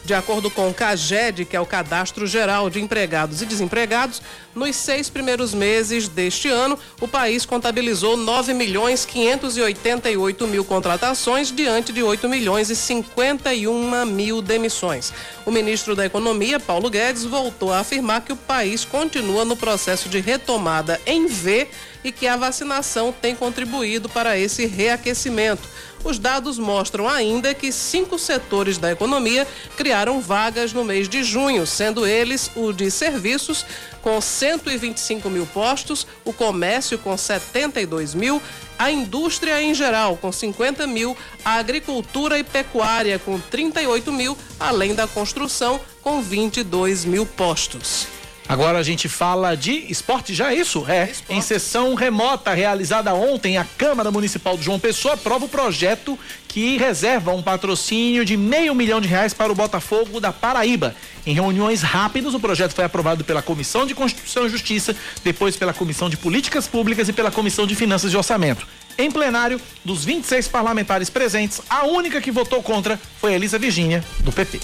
De acordo com o CAGED, que é o Cadastro Geral de Empregados e Desempregados, nos seis primeiros meses deste ano, o país contabilizou 9 milhões 588 mil contratações diante de 8 milhões e 51 mil demissões. O ministro da Economia, Paulo Guedes, voltou a afirmar que o país continua no processo de retomada em V e que a vacinação tem contribuído para esse reaquecimento. Os dados mostram ainda que cinco setores da economia criaram vagas no mês de junho, sendo eles o de serviços, com 125 mil postos, o comércio, com 72 mil, a indústria em geral, com 50 mil, a agricultura e pecuária, com 38 mil, além da construção, com 22 mil postos. Agora a gente fala de esporte, já é isso? É. Esporte. Em sessão remota realizada ontem, a Câmara Municipal de João Pessoa aprova o projeto que reserva um patrocínio de meio milhão de reais para o Botafogo da Paraíba. Em reuniões rápidas, o projeto foi aprovado pela Comissão de Constituição e Justiça, depois pela Comissão de Políticas Públicas e pela Comissão de Finanças e Orçamento. Em plenário, dos 26 parlamentares presentes, a única que votou contra foi Elisa Virgínia, do PP.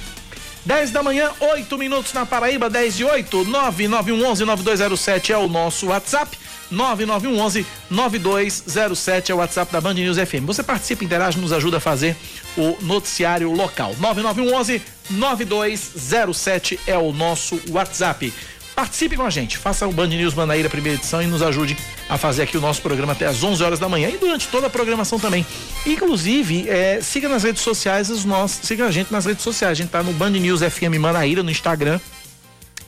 10 da manhã, 8 minutos na Paraíba, 10 e 8, 9911 9207 é o nosso WhatsApp. 9911 9207 é o WhatsApp da Band News FM. Você participa, interage, nos ajuda a fazer o noticiário local. 9911 9207 é o nosso WhatsApp. Participe com a gente, faça o Band News Manaíra primeira edição e nos ajude a fazer aqui o nosso programa até às 11 horas da manhã e durante toda a programação também. Inclusive, é, siga nas redes sociais os nossos, siga a gente nas redes sociais. A gente tá no Band News FM Manaíra no Instagram.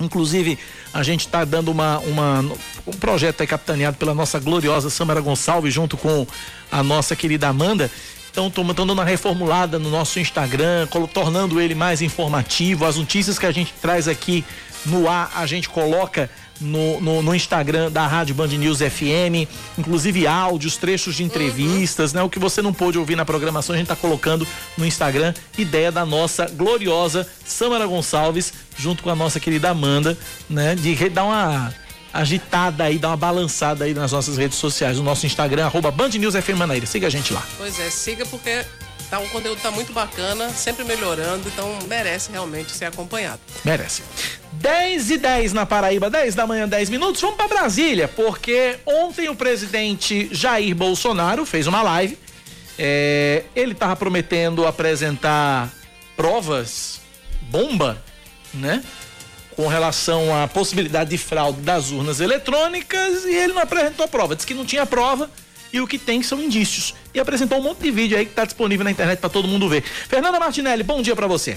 Inclusive, a gente está dando uma, uma, um projeto aí capitaneado pela nossa gloriosa Samara Gonçalves, junto com a nossa querida Amanda. Então, estamos dando uma reformulada no nosso Instagram, tornando ele mais informativo. As notícias que a gente traz aqui no ar, a gente coloca no, no, no, Instagram da Rádio Band News FM, inclusive áudios, trechos de entrevistas, uhum. né? O que você não pôde ouvir na programação, a gente está colocando no Instagram, ideia da nossa gloriosa Samara Gonçalves, junto com a nossa querida Amanda, né? De dar uma agitada aí, dar uma balançada aí nas nossas redes sociais, no nosso Instagram, arroba Band News FM Manaíra. Siga a gente lá. Pois é, siga porque tá, o conteúdo tá muito bacana, sempre melhorando, então merece realmente ser acompanhado. Merece. 10 e 10 na Paraíba, 10 da manhã, 10 minutos. Vamos para Brasília, porque ontem o presidente Jair Bolsonaro fez uma live. É, ele estava prometendo apresentar provas bomba, né? Com relação à possibilidade de fraude das urnas eletrônicas e ele não apresentou prova. Disse que não tinha prova e o que tem são indícios. E apresentou um monte de vídeo aí que está disponível na internet para todo mundo ver. Fernanda Martinelli, bom dia para você.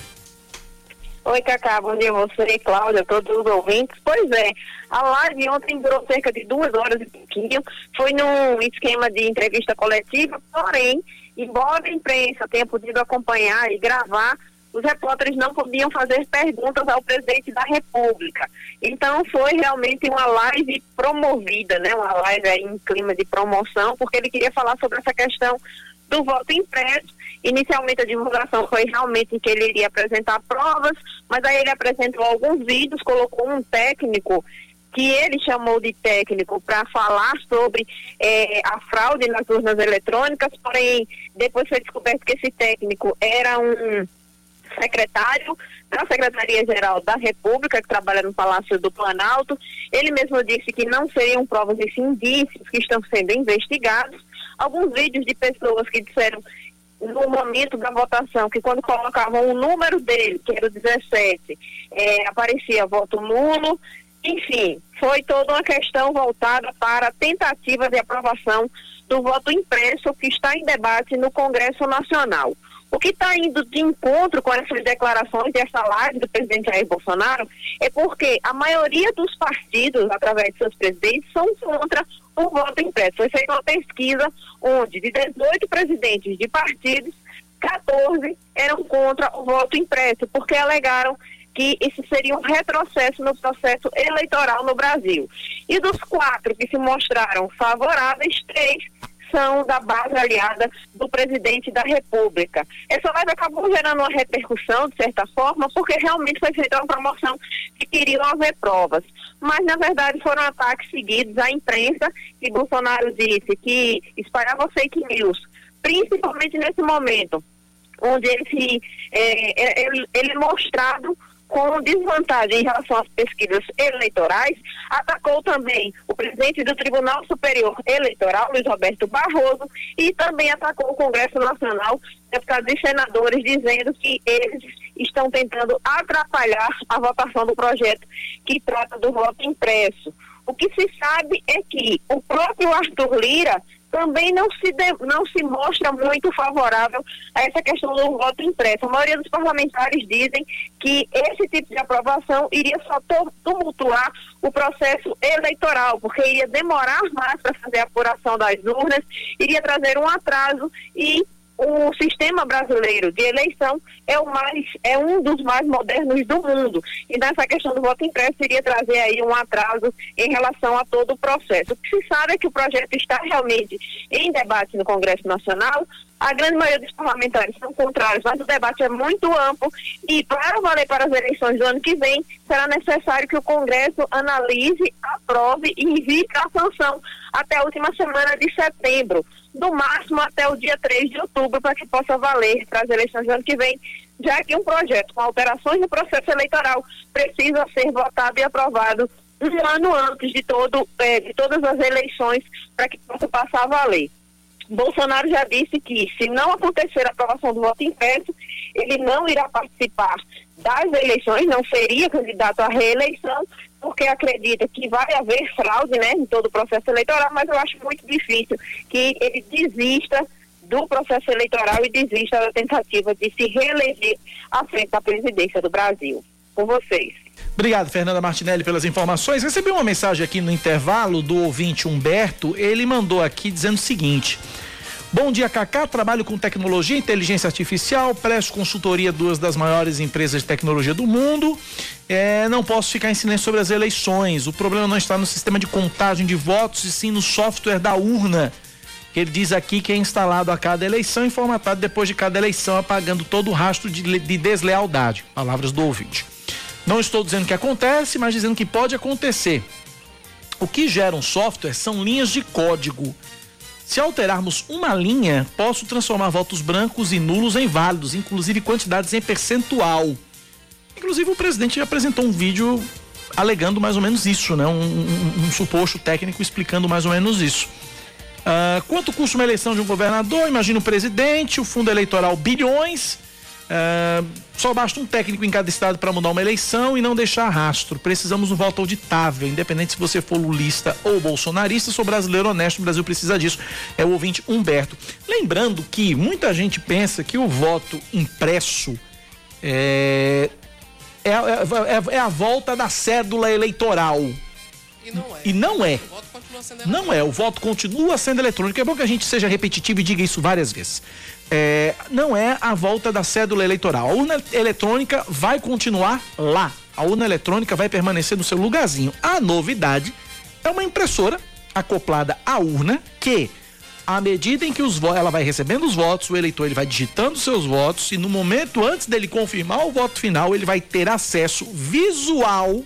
Oi, Cacá, bom dia a você, Cláudia, todos os ouvintes. Pois é, a live ontem durou cerca de duas horas e pouquinho, foi num esquema de entrevista coletiva, porém, embora a imprensa tenha podido acompanhar e gravar, os repórteres não podiam fazer perguntas ao presidente da República. Então foi realmente uma live promovida, né? Uma live em clima de promoção, porque ele queria falar sobre essa questão do voto impresso. Inicialmente a divulgação foi realmente que ele iria apresentar provas, mas aí ele apresentou alguns vídeos, colocou um técnico que ele chamou de técnico para falar sobre eh, a fraude nas urnas eletrônicas, porém depois foi descoberto que esse técnico era um secretário da Secretaria-Geral da República, que trabalha no Palácio do Planalto. Ele mesmo disse que não seriam provas e indícios que estão sendo investigados alguns vídeos de pessoas que disseram no momento da votação que quando colocavam o número dele, que era o 17, é, aparecia voto nulo. Enfim, foi toda uma questão voltada para a tentativa de aprovação do voto impresso que está em debate no Congresso Nacional. O que está indo de encontro com essas declarações dessa live do presidente Jair Bolsonaro é porque a maioria dos partidos, através de seus presidentes, são contra o voto impresso. Foi feita uma pesquisa onde de 18 presidentes de partidos, 14 eram contra o voto impresso, porque alegaram que isso seria um retrocesso no processo eleitoral no Brasil. E dos quatro que se mostraram favoráveis, três são da base aliada do presidente da República. Essa live acabou gerando uma repercussão, de certa forma, porque realmente foi feita uma promoção que queriam haver provas. Mas, na verdade, foram ataques seguidos à imprensa, que Bolsonaro disse que espalhava fake news, principalmente nesse momento, onde ele, se, é, ele, ele mostrado com desvantagem em relação às pesquisas eleitorais, atacou também o presidente do Tribunal Superior Eleitoral, Luiz Roberto Barroso, e também atacou o Congresso Nacional, deputados e senadores, dizendo que eles estão tentando atrapalhar a votação do projeto que trata do voto impresso. O que se sabe é que o próprio Arthur Lira também não se, de, não se mostra muito favorável a essa questão do voto impresso. A maioria dos parlamentares dizem que esse tipo de aprovação iria só tumultuar o processo eleitoral, porque iria demorar mais para fazer a apuração das urnas, iria trazer um atraso e o sistema brasileiro de eleição é o mais é um dos mais modernos do mundo e nessa questão do voto impresso iria trazer aí um atraso em relação a todo o processo. O que se sabe é que o projeto está realmente em debate no Congresso Nacional. A grande maioria dos parlamentares são contrários, mas o debate é muito amplo e para valer para as eleições do ano que vem será necessário que o Congresso analise, aprove e envie para a sanção até a última semana de setembro do máximo até o dia 3 de outubro, para que possa valer para as eleições do ano que vem, já que um projeto com alterações no processo eleitoral precisa ser votado e aprovado um ano antes de, todo, eh, de todas as eleições, para que possa passar a valer. Bolsonaro já disse que, se não acontecer a aprovação do voto impresso, ele não irá participar das eleições, não seria candidato à reeleição, porque acredita que vai haver fraude né, em todo o processo eleitoral, mas eu acho muito difícil que ele desista do processo eleitoral e desista da tentativa de se reeleger à frente da presidência do Brasil. Com vocês. Obrigado, Fernanda Martinelli, pelas informações. Recebi uma mensagem aqui no intervalo do ouvinte Humberto. Ele mandou aqui dizendo o seguinte. Bom dia, Cacá. Trabalho com tecnologia inteligência artificial, presto consultoria duas das maiores empresas de tecnologia do mundo. É, não posso ficar em silêncio sobre as eleições. O problema não está no sistema de contagem de votos, e sim no software da urna. Ele diz aqui que é instalado a cada eleição e formatado depois de cada eleição, apagando todo o rastro de, de deslealdade. Palavras do ouvinte. Não estou dizendo que acontece, mas dizendo que pode acontecer. O que gera um software são linhas de código se alterarmos uma linha, posso transformar votos brancos e nulos em válidos, inclusive quantidades em percentual. Inclusive o presidente apresentou um vídeo alegando mais ou menos isso, né? Um, um, um suposto técnico explicando mais ou menos isso. Uh, quanto custa uma eleição de um governador? Imagina o presidente, o fundo eleitoral bilhões. Uh, só basta um técnico em cada estado para mudar uma eleição e não deixar rastro. Precisamos um voto auditável, independente se você for lulista ou bolsonarista. Sou brasileiro honesto, o Brasil precisa disso. É o ouvinte Humberto. Lembrando que muita gente pensa que o voto impresso é, é, é, é a volta da cédula eleitoral. E não é. E não é. O voto continua sendo Não é, o voto continua sendo eletrônico. É bom que a gente seja repetitivo e diga isso várias vezes é, não é a volta da cédula eleitoral. A urna eletrônica vai continuar lá. A urna eletrônica vai permanecer no seu lugarzinho. A novidade é uma impressora acoplada à urna que à medida em que os ela vai recebendo os votos, o eleitor ele vai digitando seus votos e no momento antes dele confirmar o voto final, ele vai ter acesso visual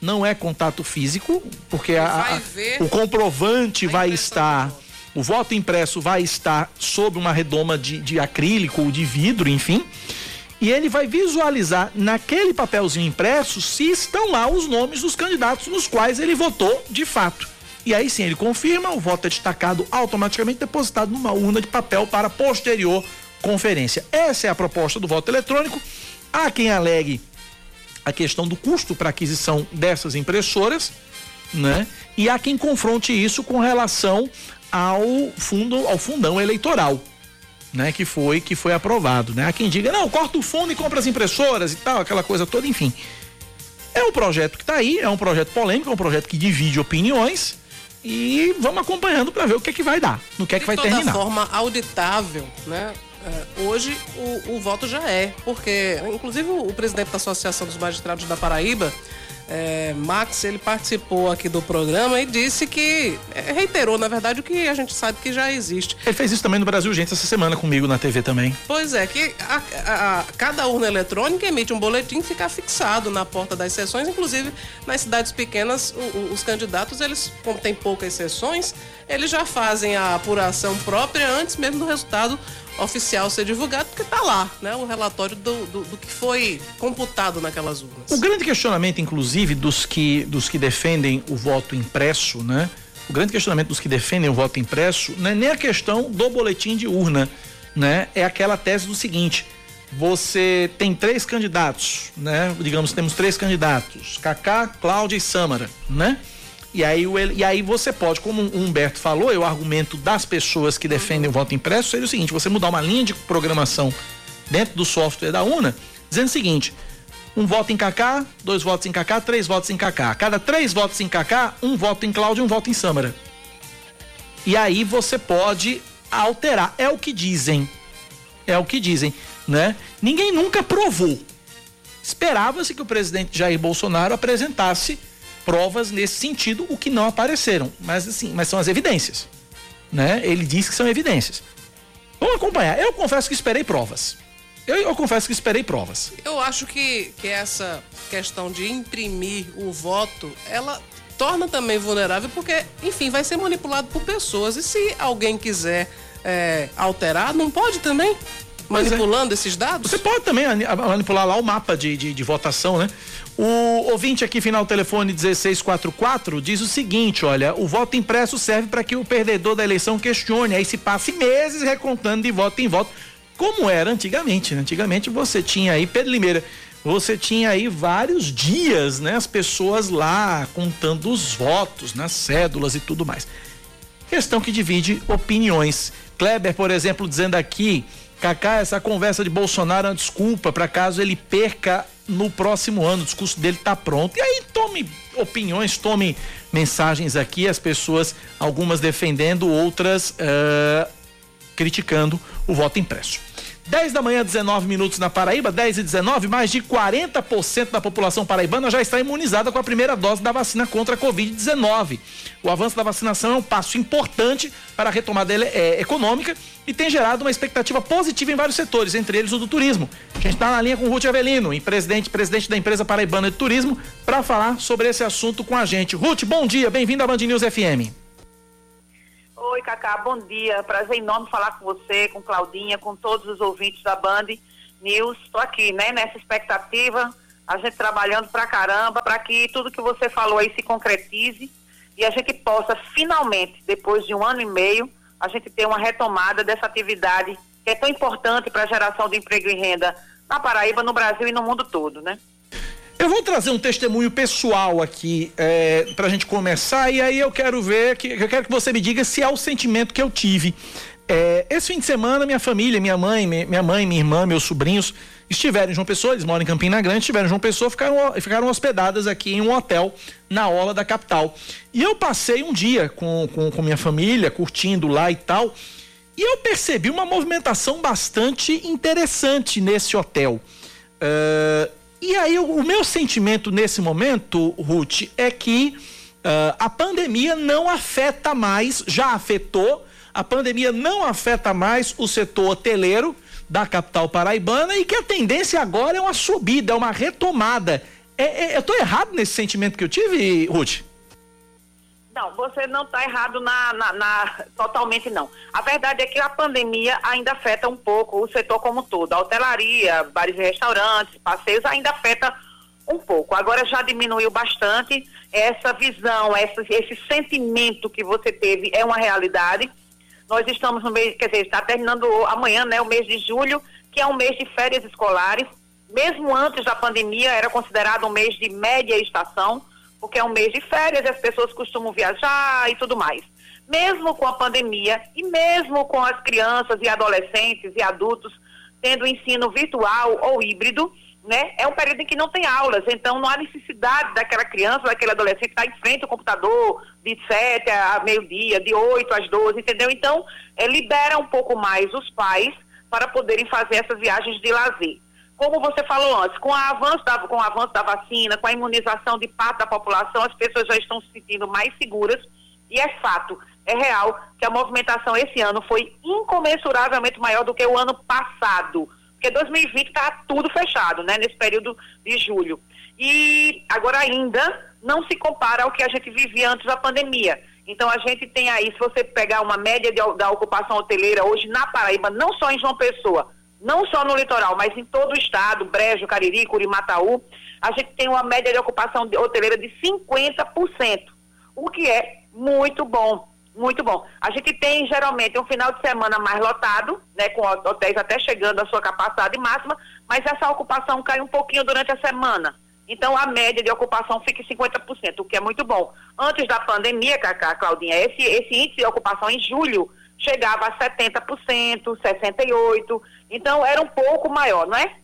não é contato físico, porque a, a, o comprovante vai estar o voto impresso vai estar sob uma redoma de, de acrílico ou de vidro, enfim. E ele vai visualizar naquele papelzinho impresso se estão lá os nomes dos candidatos nos quais ele votou de fato. E aí sim ele confirma, o voto é destacado automaticamente depositado numa urna de papel para posterior conferência. Essa é a proposta do voto eletrônico. Há quem alegue a questão do custo para aquisição dessas impressoras, né? E há quem confronte isso com relação ao fundo, ao fundão eleitoral, né, que foi que foi aprovado, né? Há quem diga, não, corta o fundo e compra as impressoras e tal, aquela coisa toda, enfim. É um projeto que está aí, é um projeto polêmico, é um projeto que divide opiniões e vamos acompanhando para ver o que é que vai dar, no que é que vai terminar. De forma auditável, né? É, hoje o, o voto já é, porque inclusive o presidente da Associação dos Magistrados da Paraíba é, Max, ele participou aqui do programa e disse que é, reiterou, na verdade, o que a gente sabe que já existe. Ele fez isso também no Brasil Gente essa semana comigo na TV também. Pois é, que a, a, a, cada urna eletrônica emite um boletim e fica fixado na porta das sessões, inclusive nas cidades pequenas, o, o, os candidatos, eles, como tem poucas sessões, eles já fazem a apuração própria antes mesmo do resultado oficial ser divulgado, porque está lá, né? O relatório do, do, do, que foi computado naquelas urnas. O grande questionamento, inclusive, dos que, dos que defendem o voto impresso, né? O grande questionamento dos que defendem o voto impresso não é nem a questão do boletim de urna, né? É aquela tese do seguinte: você tem três candidatos, né? Digamos, temos três candidatos: Kaká, Cláudia e Sâmara, né? E aí, e aí você pode, como o Humberto falou, eu argumento das pessoas que defendem o voto impresso seria o seguinte: você mudar uma linha de programação dentro do software da UNA, dizendo o seguinte: um voto em KK, dois votos em KK, três votos em KK. Cada três votos em KK, um voto em Cláudio e um voto em Sâmara. E aí você pode alterar. É o que dizem. É o que dizem, né? Ninguém nunca provou. Esperava-se que o presidente Jair Bolsonaro apresentasse provas nesse sentido, o que não apareceram. Mas assim, mas são as evidências. Né? Ele diz que são evidências. Vamos acompanhar. Eu confesso que esperei provas. Eu, eu, confesso que esperei provas. Eu acho que, que essa questão de imprimir o voto, ela torna também vulnerável, porque, enfim, vai ser manipulado por pessoas. E se alguém quiser é, alterar, não pode também? É. Manipulando é. esses dados? Você pode também manipular lá o mapa de, de, de votação, né? O ouvinte aqui, final telefone 1644, diz o seguinte: olha, o voto impresso serve para que o perdedor da eleição questione, aí se passe meses recontando de voto em voto, como era antigamente. Né? Antigamente você tinha aí, Pedro Limeira, você tinha aí vários dias, né? As pessoas lá contando os votos, nas né, cédulas e tudo mais. Questão que divide opiniões. Kleber, por exemplo, dizendo aqui, Cacá, essa conversa de Bolsonaro é uma desculpa para caso ele perca no próximo ano, o discurso dele tá pronto. E aí tome opiniões, tome mensagens aqui, as pessoas, algumas defendendo, outras uh, criticando o voto impresso. 10 da manhã, 19 minutos na Paraíba, 10 e 19, mais de 40% da população paraibana já está imunizada com a primeira dose da vacina contra a Covid-19. O avanço da vacinação é um passo importante para a retomada é, econômica e tem gerado uma expectativa positiva em vários setores, entre eles o do turismo. A gente está na linha com o Ruth Avelino, presidente, presidente da empresa paraibana de turismo, para falar sobre esse assunto com a gente. Ruth, bom dia, bem-vindo à Band News FM. Oi, Cacá, bom dia. Prazer enorme falar com você, com Claudinha, com todos os ouvintes da Band News. Estou aqui, né, nessa expectativa, a gente trabalhando pra caramba, para que tudo que você falou aí se concretize e a gente possa finalmente, depois de um ano e meio, a gente ter uma retomada dessa atividade que é tão importante para a geração de emprego e renda na Paraíba, no Brasil e no mundo todo, né? Eu vou trazer um testemunho pessoal aqui é, para a gente começar e aí eu quero ver que eu quero que você me diga se é o sentimento que eu tive. É, esse fim de semana minha família, minha mãe, minha mãe, minha irmã, meus sobrinhos estiveram em João Pessoa, eles moram em Campina Grande, estiveram em João Pessoa, ficaram, ficaram hospedadas aqui em um hotel na orla da capital. E eu passei um dia com, com, com minha família, curtindo lá e tal, e eu percebi uma movimentação bastante interessante nesse hotel. Uh, e aí, o, o meu sentimento nesse momento, Ruth, é que uh, a pandemia não afeta mais, já afetou, a pandemia não afeta mais o setor hoteleiro da capital paraibana e que a tendência agora é uma subida, é uma retomada. É, é, eu estou errado nesse sentimento que eu tive, Ruth? Não, você não está errado na, na, na, totalmente não. A verdade é que a pandemia ainda afeta um pouco o setor como todo. A hotelaria, bares e restaurantes, passeios ainda afeta um pouco. Agora já diminuiu bastante essa visão, essa, esse sentimento que você teve é uma realidade. Nós estamos no mês, quer dizer, está terminando amanhã, né, o mês de julho, que é um mês de férias escolares. Mesmo antes da pandemia, era considerado um mês de média estação porque é um mês de férias e as pessoas costumam viajar e tudo mais. Mesmo com a pandemia e mesmo com as crianças e adolescentes e adultos tendo ensino virtual ou híbrido, né? É um período em que não tem aulas, então não há necessidade daquela criança, daquele adolescente estar em frente ao computador de 7 a meio-dia, de 8 às 12, entendeu? Então, é, libera um pouco mais os pais para poderem fazer essas viagens de lazer como você falou antes, com, avanço da, com o avanço da vacina, com a imunização de parte da população, as pessoas já estão se sentindo mais seguras e é fato, é real, que a movimentação esse ano foi incomensuravelmente maior do que o ano passado. Porque 2020 está tudo fechado, né, nesse período de julho. E agora ainda não se compara ao que a gente vivia antes da pandemia. Então a gente tem aí, se você pegar uma média de, da ocupação hoteleira hoje na Paraíba, não só em João Pessoa, não só no litoral, mas em todo o estado, Brejo, Cariri, Curimataú, a gente tem uma média de ocupação hoteleira de 50%, o que é muito bom, muito bom. A gente tem geralmente um final de semana mais lotado, né, com hotéis até chegando à sua capacidade máxima, mas essa ocupação cai um pouquinho durante a semana. Então a média de ocupação fica em 50%, o que é muito bom. Antes da pandemia, Cacá, Claudinha, esse, esse índice de ocupação em julho chegava a 70%, 68%. Então, era um pouco maior, não é?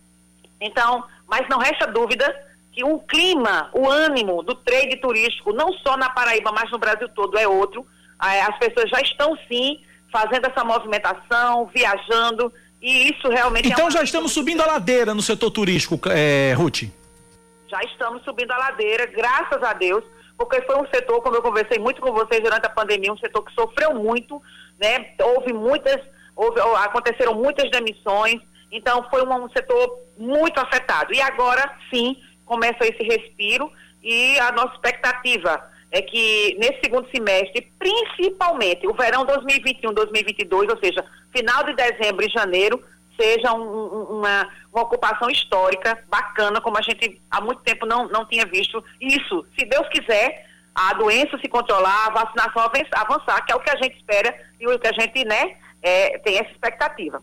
Então, mas não resta dúvida que o clima, o ânimo do trade turístico, não só na Paraíba, mas no Brasil todo, é outro. As pessoas já estão, sim, fazendo essa movimentação, viajando, e isso realmente então é já estamos subindo a ladeira no setor turístico, é, Ruth? Já estamos subindo a ladeira, graças a Deus, porque foi um setor, como eu conversei muito com vocês durante a pandemia, um setor que sofreu muito, né? Houve muitas houve, aconteceram muitas demissões, então foi um, um setor muito afetado. E agora sim começa esse respiro e a nossa expectativa é que nesse segundo semestre, principalmente o verão 2021-2022, ou seja, final de dezembro e janeiro, seja um, um, uma, uma ocupação histórica bacana, como a gente há muito tempo não, não tinha visto. Isso, se Deus quiser, a doença se controlar, a vacinação avançar, que é o que a gente espera e o que a gente, né, é, tem essa expectativa.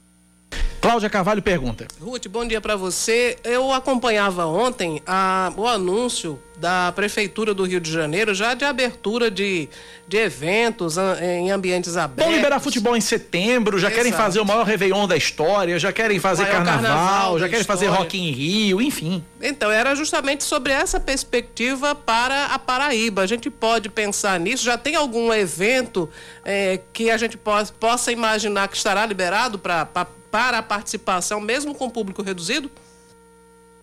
Cláudia Carvalho pergunta. Ruth, bom dia para você. Eu acompanhava ontem a, o anúncio da Prefeitura do Rio de Janeiro já de abertura de, de eventos em ambientes abertos. Vão liberar futebol em setembro, já Exato. querem fazer o maior Réveillon da história, já querem fazer carnaval, carnaval já querem história. fazer Rock em Rio, enfim. Então, era justamente sobre essa perspectiva para a Paraíba. A gente pode pensar nisso? Já tem algum evento é, que a gente possa, possa imaginar que estará liberado pra, para a participação, mesmo com público reduzido?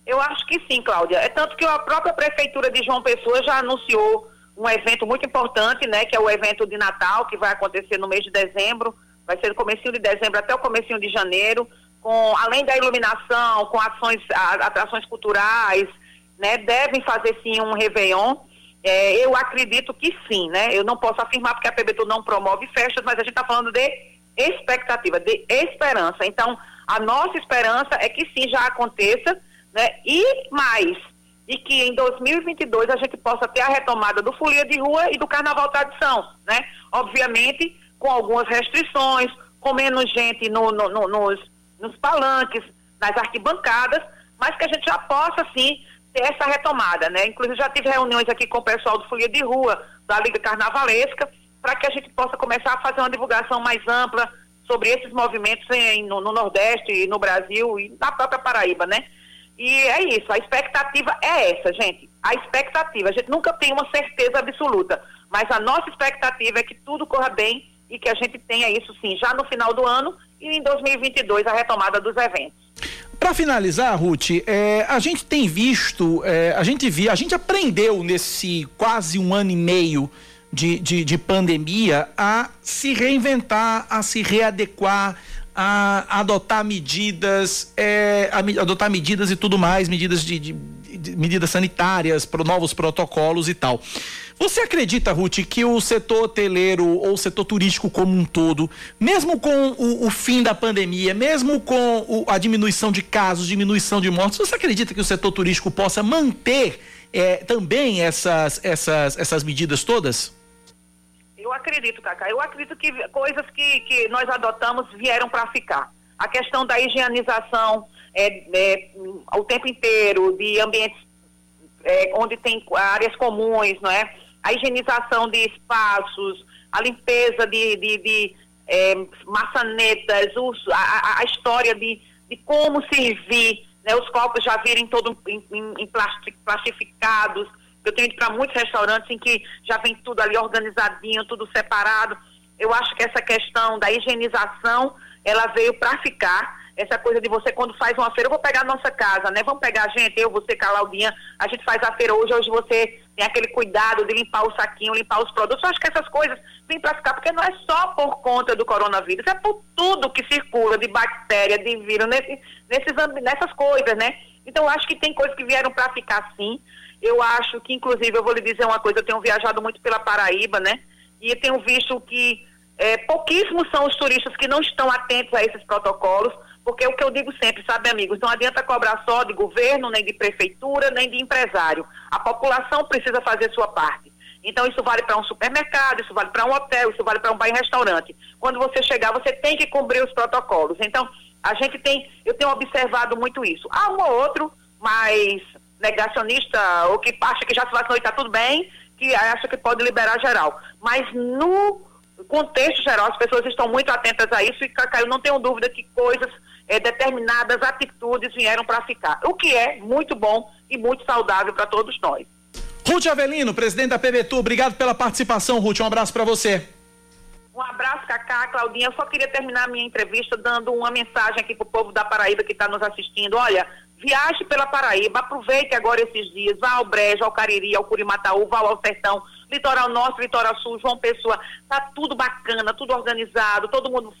Eu acho que sim, Cláudia. É tanto que a própria Prefeitura de João Pessoa já anunciou um evento muito importante, né, que é o evento de Natal, que vai acontecer no mês de dezembro, vai ser no comecinho de dezembro até o comecinho de janeiro, com além da iluminação, com ações, atrações culturais, né, devem fazer sim um Réveillon. É, eu acredito que sim, né? Eu não posso afirmar porque a PBTU não promove festas, mas a gente está falando de expectativa, de esperança. Então, a nossa esperança é que sim já aconteça né? E mais, e que em 2022 a gente possa ter a retomada do folia de rua e do carnaval tradição, né? Obviamente com algumas restrições, com menos gente no, no, no, nos, nos palanques, nas arquibancadas, mas que a gente já possa sim ter essa retomada, né? Inclusive já tive reuniões aqui com o pessoal do folia de rua, da Liga Carnavalesca, para que a gente possa começar a fazer uma divulgação mais ampla sobre esses movimentos em, no, no Nordeste e no Brasil e na própria Paraíba, né? E é isso, a expectativa é essa, gente. A expectativa, a gente nunca tem uma certeza absoluta, mas a nossa expectativa é que tudo corra bem e que a gente tenha isso sim, já no final do ano e em 2022 a retomada dos eventos. Para finalizar, Ruth, é, a gente tem visto, é, a gente viu, a gente aprendeu nesse quase um ano e meio de, de, de pandemia a se reinventar, a se readequar, a adotar medidas, é, a, adotar medidas e tudo mais, medidas de, de, de medidas sanitárias, pro, novos protocolos e tal. Você acredita, Ruth, que o setor hoteleiro ou o setor turístico como um todo, mesmo com o, o fim da pandemia, mesmo com o, a diminuição de casos, diminuição de mortes, você acredita que o setor turístico possa manter é, também essas, essas, essas medidas todas? Eu acredito, Cacá. Eu acredito que coisas que, que nós adotamos vieram para ficar. A questão da higienização é, é, o tempo inteiro, de ambientes é, onde tem áreas comuns, não é? A higienização de espaços, a limpeza de, de, de é, maçanetas, a, a, história de, de como servir, né? os copos já virem todos em, em, em plastificados eu tenho ido para muitos restaurantes em que já vem tudo ali organizadinho, tudo separado. Eu acho que essa questão da higienização, ela veio para ficar. Essa coisa de você, quando faz uma feira, eu vou pegar a nossa casa, né? Vamos pegar a gente, eu, você, Claudinha, a gente faz a feira hoje, hoje você tem aquele cuidado de limpar o saquinho, limpar os produtos. Eu acho que essas coisas vêm para ficar, porque não é só por conta do coronavírus, é por tudo que circula de bactéria, de vírus, nesse, nesses, nessas coisas, né? Então, eu acho que tem coisas que vieram para ficar sim. Eu acho que, inclusive, eu vou lhe dizer uma coisa, eu tenho viajado muito pela Paraíba, né? E tenho visto que é, pouquíssimos são os turistas que não estão atentos a esses protocolos, porque é o que eu digo sempre, sabe, amigos, não adianta cobrar só de governo, nem de prefeitura, nem de empresário. A população precisa fazer sua parte. Então, isso vale para um supermercado, isso vale para um hotel, isso vale para um bar e restaurante. Quando você chegar, você tem que cumprir os protocolos. Então, a gente tem, eu tenho observado muito isso. Há um ou outro, mas negacionista ou que acha que já se vacinou e está tudo bem, que acha que pode liberar geral. Mas no contexto geral, as pessoas estão muito atentas a isso e, Cacá, eu não tenho dúvida que coisas, é, determinadas atitudes vieram para ficar. O que é muito bom e muito saudável para todos nós. Ruth Avelino, presidente da PBTU, obrigado pela participação, Ruth. Um abraço para você. Um abraço, Cacá, Claudinha. Eu só queria terminar a minha entrevista dando uma mensagem aqui para o povo da Paraíba que está nos assistindo. Olha, Viaje pela Paraíba, aproveite agora esses dias, vá ao Brejo, ao Cariri, ao Curimataú, vá ao Sertão, Litoral Norte, Litoral Sul, João Pessoa, tá tudo bacana, tudo organizado, todo mundo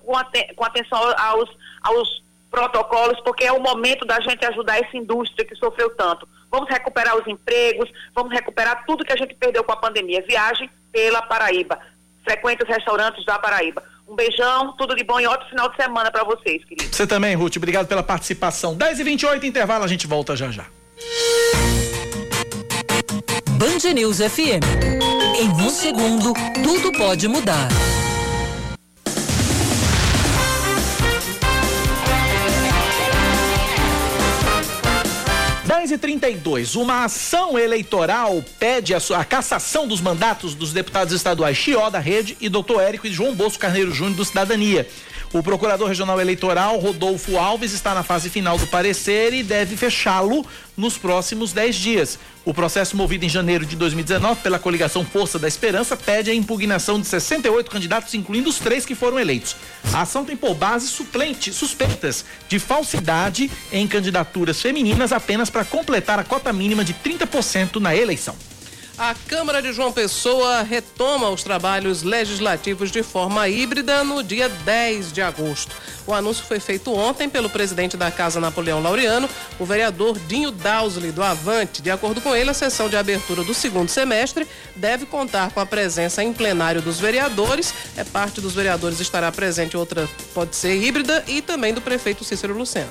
com, com atenção aos, aos protocolos, porque é o momento da gente ajudar essa indústria que sofreu tanto. Vamos recuperar os empregos, vamos recuperar tudo que a gente perdeu com a pandemia. Viagem pela Paraíba. Frequente os restaurantes da Paraíba. Um beijão, tudo de bom e ótimo final de semana para vocês, querido. Você também, Ruth. Obrigado pela participação. 10 e 28 intervalo, a gente volta já já. Band News FM. Em um segundo, tudo pode mudar. E 32 uma ação eleitoral pede a, sua, a cassação dos mandatos dos deputados estaduais Chió da Rede e doutor Érico e João Bosco Carneiro Júnior do Cidadania. O procurador regional eleitoral, Rodolfo Alves, está na fase final do parecer e deve fechá-lo nos próximos 10 dias. O processo movido em janeiro de 2019 pela coligação Força da Esperança pede a impugnação de 68 candidatos, incluindo os três que foram eleitos. A ação tem por base suplente, suspeitas de falsidade em candidaturas femininas apenas para completar a cota mínima de 30% na eleição. A Câmara de João Pessoa retoma os trabalhos legislativos de forma híbrida no dia 10 de agosto. O anúncio foi feito ontem pelo presidente da Casa Napoleão Laureano, o vereador Dinho Dausley, do Avante. De acordo com ele, a sessão de abertura do segundo semestre deve contar com a presença em plenário dos vereadores. É parte dos vereadores estará presente, outra pode ser híbrida, e também do prefeito Cícero Lucena.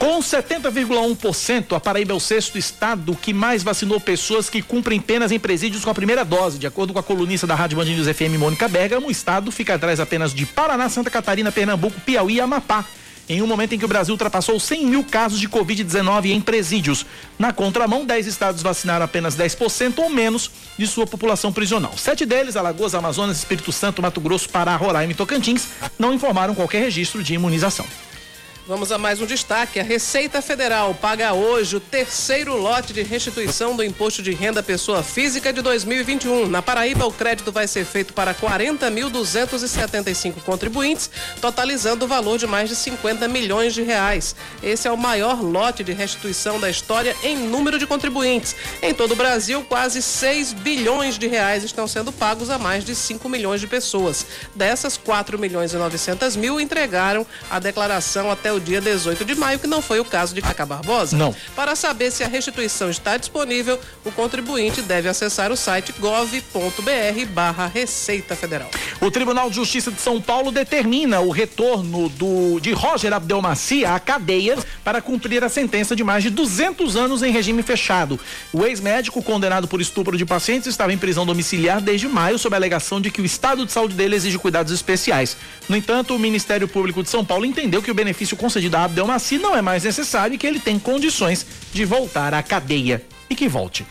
Com 70,1%, a Paraíba é o sexto estado que mais vacinou pessoas que cumprem penas em presídios com a primeira dose. De acordo com a colunista da Rádio Band FM, Mônica Bergamo, o estado fica atrás apenas de Paraná, Santa Catarina, Pernambuco, Piauí e Amapá. Em um momento em que o Brasil ultrapassou 100 mil casos de Covid-19 em presídios. Na contramão, 10 estados vacinaram apenas 10% ou menos de sua população prisional. Sete deles, Alagoas, Amazonas, Espírito Santo, Mato Grosso, Pará, Roraima e Tocantins, não informaram qualquer registro de imunização. Vamos a mais um destaque. A Receita Federal paga hoje o terceiro lote de restituição do Imposto de Renda Pessoa Física de 2021. Na Paraíba, o crédito vai ser feito para 40.275 contribuintes, totalizando o valor de mais de 50 milhões de reais. Esse é o maior lote de restituição da história em número de contribuintes. Em todo o Brasil, quase 6 bilhões de reais estão sendo pagos a mais de 5 milhões de pessoas. Dessas, 4 milhões e 900 mil entregaram a declaração até o dia 18 de maio, que não foi o caso de Cacá Barbosa. Não. Para saber se a restituição está disponível, o contribuinte deve acessar o site gov.br barra Receita Federal. O Tribunal de Justiça de São Paulo determina o retorno do, de Roger Abdelmaci à cadeia para cumprir a sentença de mais de 200 anos em regime fechado. O ex-médico condenado por estupro de pacientes estava em prisão domiciliar desde maio sob a alegação de que o estado de saúde dele exige cuidados especiais. No entanto, o Ministério Público de São Paulo entendeu que o benefício concedido a Abdelmaci não é mais necessário e que ele tem condições de voltar à cadeia. E que volte.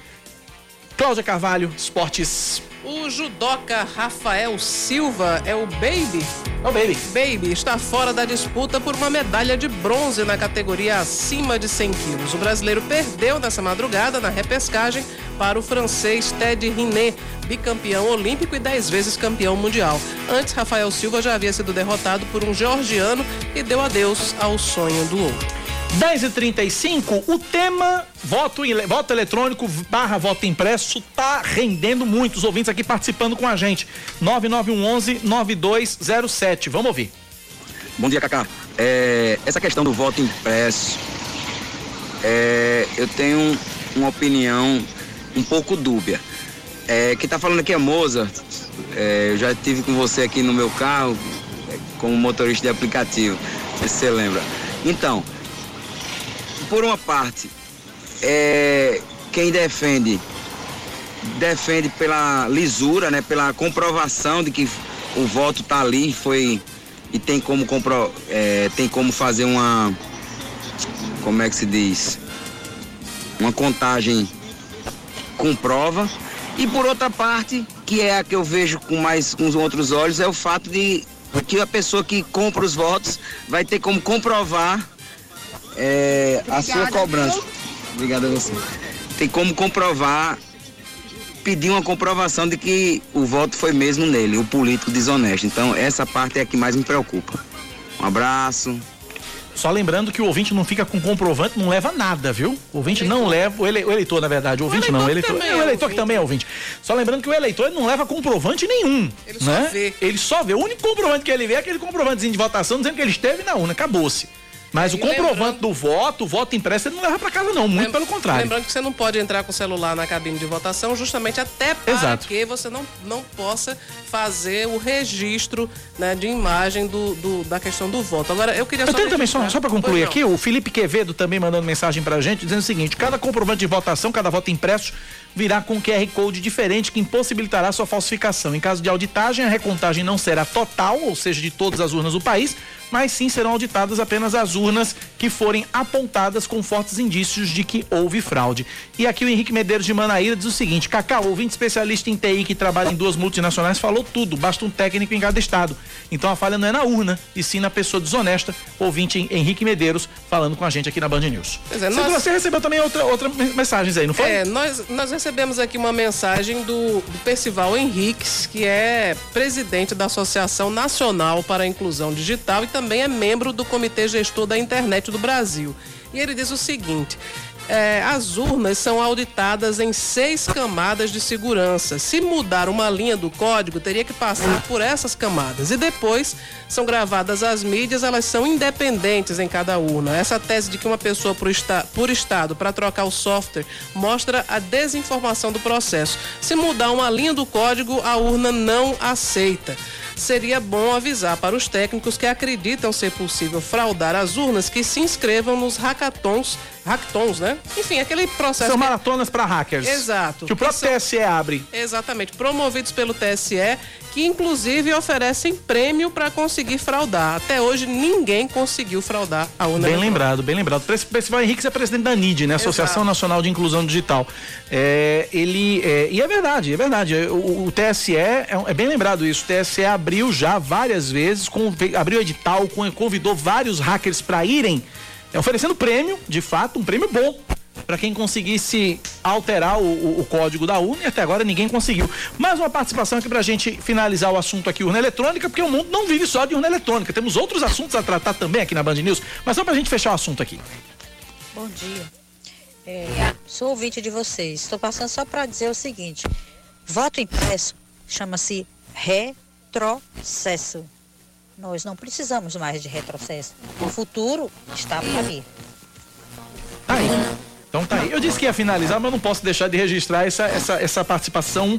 Cláudia Carvalho, Esportes. O judoca Rafael Silva é o Baby. É o Baby. Baby está fora da disputa por uma medalha de bronze na categoria acima de 100 quilos. O brasileiro perdeu nessa madrugada na repescagem para o francês Ted Riné, bicampeão olímpico e dez vezes campeão mundial. Antes, Rafael Silva já havia sido derrotado por um georgiano e deu adeus ao sonho do ouro. 10 e 35 o tema voto, voto eletrônico barra voto impresso tá rendendo muito. Os ouvintes aqui participando com a gente. 9911 9207. Vamos ouvir. Bom dia, Cacá. É, essa questão do voto impresso, é, eu tenho uma opinião um pouco dúbia. É, quem tá falando aqui é Moza. É, eu já tive com você aqui no meu carro é, como motorista de aplicativo. Se você lembra. Então, por uma parte, é, quem defende defende pela lisura, né, pela comprovação de que o voto está ali, foi e tem como compro, é, tem como fazer uma como é que se diz? Uma contagem com prova. E por outra parte que é a que eu vejo com mais com outros olhos é o fato de que a pessoa que compra os votos vai ter como comprovar é, a sua cobrança. Obrigado a você. Tem como comprovar, pedir uma comprovação de que o voto foi mesmo nele, o político desonesto. Então, essa parte é a que mais me preocupa. Um abraço. Só lembrando que o ouvinte não fica com comprovante, não leva nada, viu? O ouvinte não leva, o, ele, o eleitor, na verdade, o ouvinte o não, o eleitor, é, o eleitor que também é ouvinte. Só lembrando que o eleitor não leva comprovante nenhum. Ele né? só vê. Ele só vê. O único comprovante que ele vê é aquele comprovantezinho de votação dizendo que ele esteve na urna, acabou-se. Mas e o comprovante do voto, o voto impresso, ele não leva para casa, não. Muito pelo contrário. Lembrando que você não pode entrar com o celular na cabine de votação, justamente até para Exato. que você não, não possa fazer o registro né, de imagem do, do, da questão do voto. Agora, eu queria eu só. tenho também, só, só para concluir aqui, o Felipe Quevedo também mandando mensagem para a gente, dizendo o seguinte: cada comprovante de votação, cada voto impresso, virá com QR Code diferente que impossibilitará sua falsificação. Em caso de auditagem, a recontagem não será total, ou seja, de todas as urnas do país, mas sim serão auditadas apenas as urnas que forem apontadas com fortes indícios de que houve fraude. E aqui o Henrique Medeiros de Manaíra diz o seguinte: Cacau, ouvinte especialista em TI que trabalha em duas multinacionais, falou tudo, basta um técnico em cada estado. Então a falha não é na urna, e sim na pessoa desonesta, ouvinte Henrique Medeiros, falando com a gente aqui na Band News. Pois é, nós- Você recebeu também outra, outra mensagens aí, não foi? É, nós, nós recebemos aqui uma mensagem do, do Percival Henriques, que é presidente da Associação Nacional para a Inclusão Digital e também é membro do Comitê Gestor da Internet do Brasil. E ele diz o seguinte. É, as urnas são auditadas em seis camadas de segurança. Se mudar uma linha do código, teria que passar por essas camadas. E depois são gravadas as mídias, elas são independentes em cada urna. Essa tese de que uma pessoa por, esta, por estado para trocar o software mostra a desinformação do processo. Se mudar uma linha do código, a urna não aceita. Seria bom avisar para os técnicos que acreditam ser possível fraudar as urnas que se inscrevam nos hackathons, hackathons, né? Enfim, aquele processo São que- maratonas para hackers. Exato. Que o próprio são- TSE abre. Exatamente, promovidos pelo TSE, que inclusive oferecem prêmio para conseguir fraudar. Até hoje ninguém conseguiu fraudar a urna. Bem lembrado, bem lembrado. O Percival Henriques é presidente da NID, né? Associação Exato. Nacional de Inclusão Digital. É, ele, é, e é verdade, é verdade. O, o TSE, é, é bem lembrado isso, o TSE abriu já várias vezes, com- abriu edital, com- convidou vários hackers para irem, é, oferecendo prêmio, de fato, um prêmio bom. Para quem conseguisse alterar o, o- o código da urna, e até agora ninguém conseguiu. Mais uma participação aqui pra gente finalizar o assunto aqui, urna eletrônica, porque o mundo não vive só de urna eletrônica. Temos outros assuntos a tratar também aqui na Band News, mas só pra gente fechar o assunto aqui. Bom dia. É, sou ouvinte de vocês. Estou passando só para dizer o seguinte: voto impresso chama-se retrocesso. Nós não precisamos mais de retrocesso. O futuro está para vir. Tá aí. Então tá aí. Eu disse que ia finalizar, mas não posso deixar de registrar essa, essa, essa participação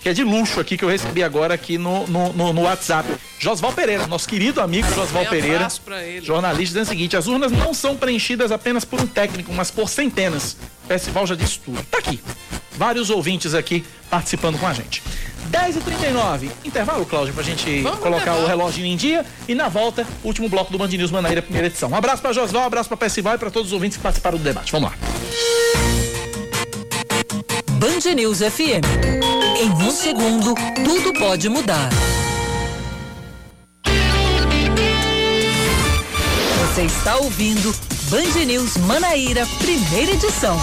que é de luxo aqui que eu recebi agora aqui no, no, no, no WhatsApp. Josval Pereira, nosso querido amigo Josval Um Pereira, jornalista, dizendo o seguinte: as urnas não são preenchidas apenas por um técnico, mas por centenas. O festival já disse tudo. Tá aqui. Vários ouvintes aqui participando com a gente. 10h39, intervalo, Cláudio, pra gente Vamos colocar intervalo. o relógio em dia. E na volta, último bloco do Band News Manaíra, primeira edição. Um abraço pra Josval, um abraço pra Percival e pra todos os ouvintes que participaram do debate. Vamos lá. Band News FM. Em um segundo, tudo pode mudar. Você está ouvindo Band News Manaíra, primeira edição.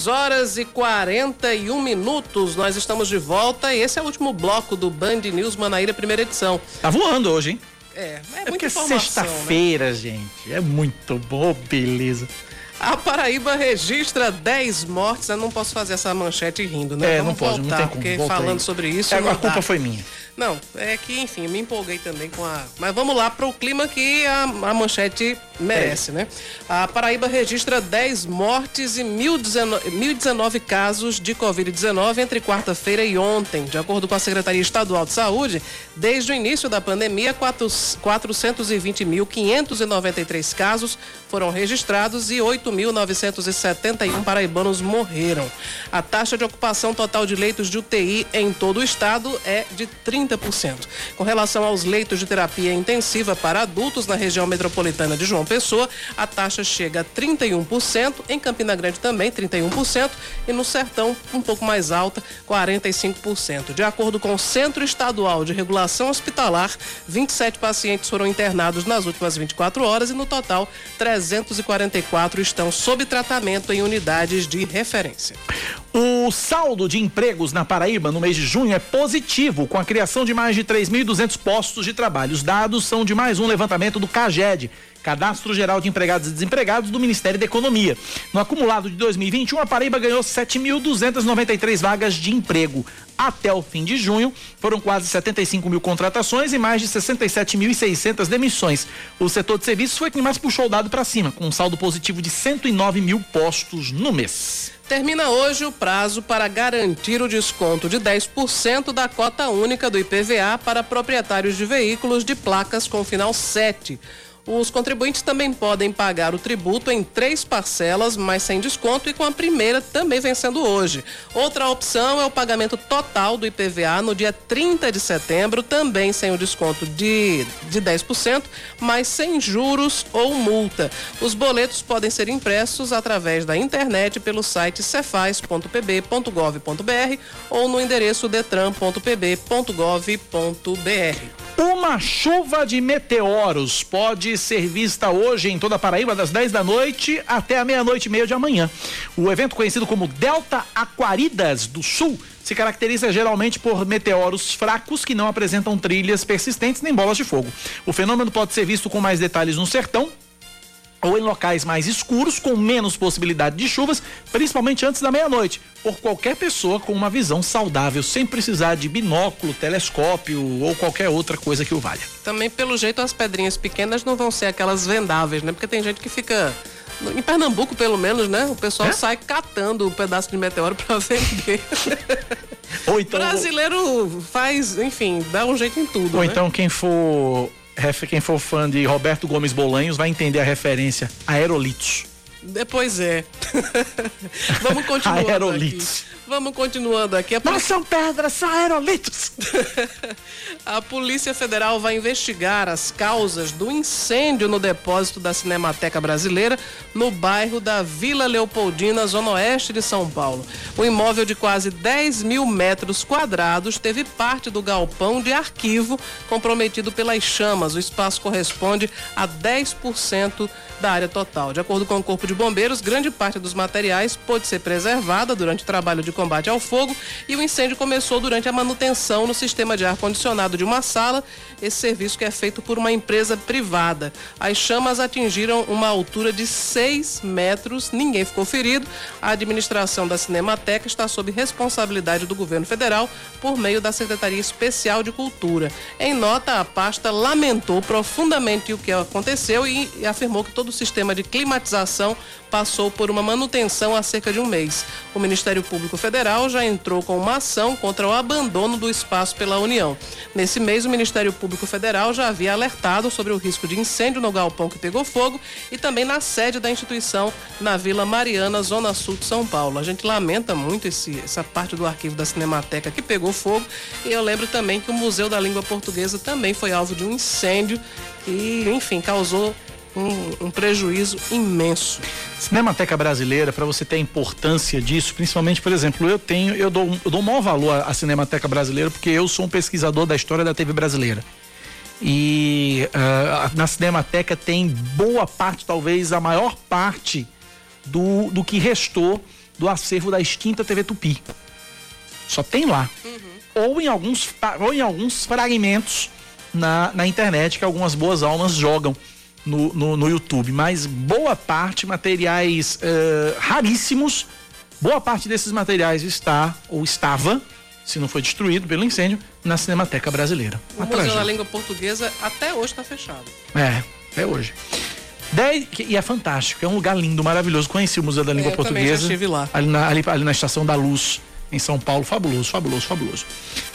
Dez horas e 41 minutos, nós estamos de volta e esse é o último bloco do Band News Manaíra, primeira edição. Tá voando hoje, hein? É, é, É porque informação, né? sexta-feira, gente, é muito bom, beleza. A Paraíba registra 10 mortes. Eu não posso fazer essa manchete rindo, né? É, Vamos não pode, não voltar, tem como. Porque falando aí. sobre isso. É, não a culpa dá. foi minha. Não, é que, enfim, me empolguei também com a. Mas vamos lá para o clima que a, a manchete merece, né? A Paraíba registra 10 mortes e 1.019 1.019 casos de Covid-19 entre quarta-feira e ontem. De acordo com a Secretaria Estadual de Saúde, desde o início da pandemia, quatro- 420.593 casos foram registrados e 8.971 paraibanos morreram. A taxa de ocupação total de leitos de UTI em todo o estado é de 30%. Com relação aos leitos de terapia intensiva para adultos na região metropolitana de João Pessoa, a taxa chega a 31%, em Campina Grande também 31% e no Sertão um pouco mais alta, 45%. De acordo com o Centro Estadual de Regulação Hospitalar, 27 pacientes foram internados nas últimas 24 horas e no total 344 estão sob tratamento em unidades de referência. O saldo de empregos na Paraíba no mês de junho é positivo, com a criação de mais de 3.200 postos de trabalho. Os dados são de mais um levantamento do CAGED, Cadastro Geral de Empregados e Desempregados do Ministério da Economia. No acumulado de 2021, a Paraíba ganhou 7.293 vagas de emprego. Até o fim de junho, foram quase 75 mil contratações e mais de 67.600 demissões. O setor de serviços foi quem mais puxou o dado para cima, com um saldo positivo de 109 mil postos no mês. Termina hoje o prazo para garantir o desconto de 10% da cota única do IPVA para proprietários de veículos de placas com final 7. Os contribuintes também podem pagar o tributo em três parcelas, mas sem desconto e com a primeira também vencendo hoje. Outra opção é o pagamento total do IPVA no dia 30 de setembro, também sem o desconto de, de 10%, mas sem juros ou multa. Os boletos podem ser impressos através da internet pelo site cefaz.pb.gov.br ou no endereço detran.pb.gov.br. Uma chuva de meteoros pode ser vista hoje em toda a Paraíba, das 10 da noite até a meia-noite e meia de amanhã. O evento conhecido como Delta Aquaridas do Sul se caracteriza geralmente por meteoros fracos que não apresentam trilhas persistentes nem bolas de fogo. O fenômeno pode ser visto com mais detalhes no sertão, ou em locais mais escuros, com menos possibilidade de chuvas, principalmente antes da meia-noite, por qualquer pessoa com uma visão saudável, sem precisar de binóculo, telescópio ou qualquer outra coisa que o valha. Também, pelo jeito, as pedrinhas pequenas não vão ser aquelas vendáveis, né? Porque tem gente que fica. Em Pernambuco, pelo menos, né? O pessoal é? sai catando o um pedaço de meteoro para vender. Ou então. Brasileiro faz, enfim, dá um jeito em tudo. Ou né? então quem for quem for fã de Roberto Gomes Bolanhos vai entender a referência aerolitos. Depois é. Vamos continuar. Aerolitos. Aqui. Vamos continuando aqui. A Não são pedras, são aerolitos. a Polícia Federal vai investigar as causas do incêndio no depósito da Cinemateca Brasileira no bairro da Vila Leopoldina, zona oeste de São Paulo. O imóvel de quase 10 mil metros quadrados teve parte do galpão de arquivo comprometido pelas chamas. O espaço corresponde a 10% da área total. De acordo com o Corpo de Bombeiros, grande parte dos materiais pôde ser preservada durante o trabalho de combate ao fogo e o incêndio começou durante a manutenção no sistema de ar-condicionado de uma sala, esse serviço que é feito por uma empresa privada. As chamas atingiram uma altura de 6 metros, ninguém ficou ferido. A administração da Cinemateca está sob responsabilidade do governo federal por meio da Secretaria Especial de Cultura. Em nota, a pasta lamentou profundamente o que aconteceu e afirmou que todo o sistema de climatização passou por uma manutenção há cerca de um mês. O Ministério Público Federal já entrou com uma ação contra o abandono do espaço pela União. Nesse mês, o Ministério Público Federal já havia alertado sobre o risco de incêndio no galpão que pegou fogo e também na sede da instituição na Vila Mariana, Zona Sul de São Paulo. A gente lamenta muito esse, essa parte do arquivo da Cinemateca que pegou fogo e eu lembro também que o Museu da Língua Portuguesa também foi alvo de um incêndio e, enfim, causou um, um prejuízo imenso. Cinemateca brasileira, para você ter a importância disso, principalmente, por exemplo, eu tenho, eu dou, eu dou maior valor à Cinemateca brasileira porque eu sou um pesquisador da história da TV brasileira. E uh, na Cinemateca tem boa parte, talvez a maior parte do, do que restou do acervo da extinta TV Tupi. Só tem lá. Uhum. Ou, em alguns, ou em alguns fragmentos na, na internet que algumas boas almas jogam no, no, no YouTube, mas boa parte materiais uh, raríssimos. Boa parte desses materiais está ou estava, se não foi destruído pelo incêndio, na Cinemateca Brasileira. O Museu tragédia. da Língua Portuguesa até hoje está fechado. É, até hoje. Dez, e é fantástico, é um lugar lindo, maravilhoso. Conheci o Museu da Língua é, Portuguesa. Também já estive lá. Ali na, ali, ali na Estação da Luz, em São Paulo. Fabuloso, fabuloso, fabuloso.